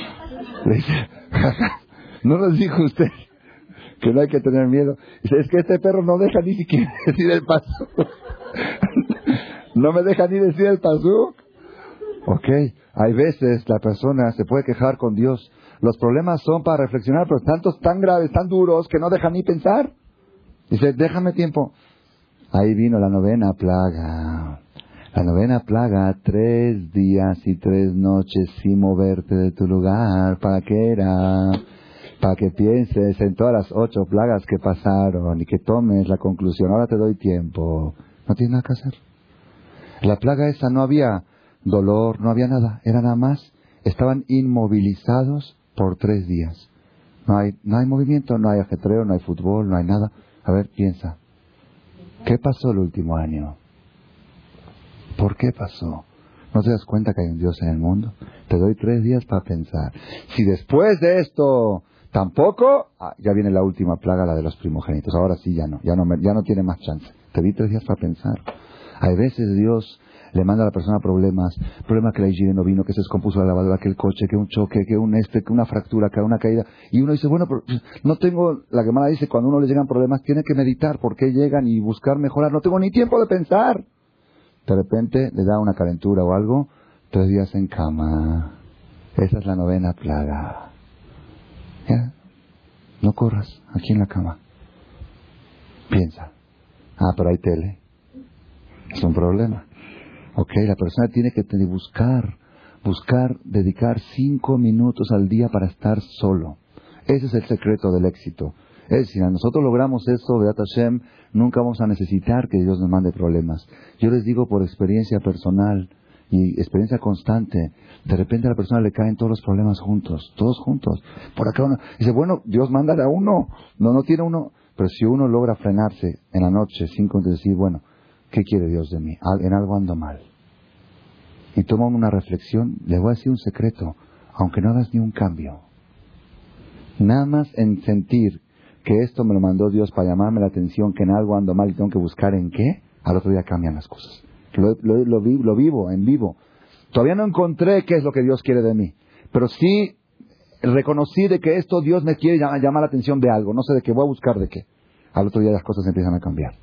Speaker 1: Le dice, jajam, ¿no nos dijo usted que no hay que tener miedo? Dice, es que este perro no deja ni siquiera decir el paso. no me deja ni decir el paso. Ok, hay veces la persona se puede quejar con Dios. Los problemas son para reflexionar, pero tantos tan graves, tan duros, que no dejan ni pensar. Dice, déjame tiempo. Ahí vino la novena plaga. La novena plaga, tres días y tres noches sin moverte de tu lugar. ¿Para qué era? Para que pienses en todas las ocho plagas que pasaron y que tomes la conclusión. Ahora te doy tiempo. No tienes nada que hacer. La plaga esa no había dolor, no había nada. Era nada más. Estaban inmovilizados por tres días. No hay, no hay movimiento, no hay ajetreo, no hay fútbol, no hay nada. A ver, piensa. ¿Qué pasó el último año? ¿Por qué pasó? ¿No te das cuenta que hay un Dios en el mundo? Te doy tres días para pensar. Si después de esto tampoco, ah, ya viene la última plaga, la de los primogénitos. Ahora sí ya no, ya no, tiene más chance. Te di tres días para pensar. Hay veces Dios le manda a la persona problemas, problema que la higiene no vino, que se descompuso la lavadora, que el coche, que un choque, que un este, que una fractura, que una caída. Y uno dice, bueno, pero no tengo, la Gemara dice, cuando uno le llegan problemas, tiene que meditar por qué llegan y buscar mejorar. No tengo ni tiempo de pensar. De repente le da una calentura o algo, tres días en cama. Esa es la novena plaga. ¿Ya? No corras, aquí en la cama. Piensa. Ah, pero hay tele. Es un problema. Ok, la persona tiene que buscar, buscar, dedicar cinco minutos al día para estar solo. Ese es el secreto del éxito. Decir, si nosotros logramos eso, Beat Hashem, nunca vamos a necesitar que Dios nos mande problemas. Yo les digo por experiencia personal y experiencia constante, de repente a la persona le caen todos los problemas juntos, todos juntos. Por acá uno dice, bueno, Dios manda a uno, no, no tiene uno. Pero si uno logra frenarse en la noche sin decir, bueno, ¿Qué quiere Dios de mí? En algo ando mal. Y toma una reflexión, le voy a decir un secreto, aunque no hagas ni un cambio. Nada más en sentir que esto me lo mandó Dios para llamarme la atención, que en algo ando mal y tengo que buscar en qué, al otro día cambian las cosas. Lo, vivo, en vivo. Todavía no encontré qué es lo que Dios quiere de mí, pero sí reconocí de que esto Dios me quiere llamar la atención de algo, no sé de qué, voy a buscar de qué. Al otro día las cosas empiezan a cambiar.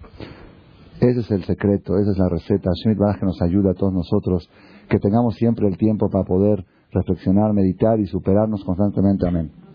Speaker 1: Ese es el secreto, esa es la receta. Schmidt que nos ayuda a todos nosotros, que tengamos siempre el tiempo para poder reflexionar, meditar y superarnos constantemente. Amén.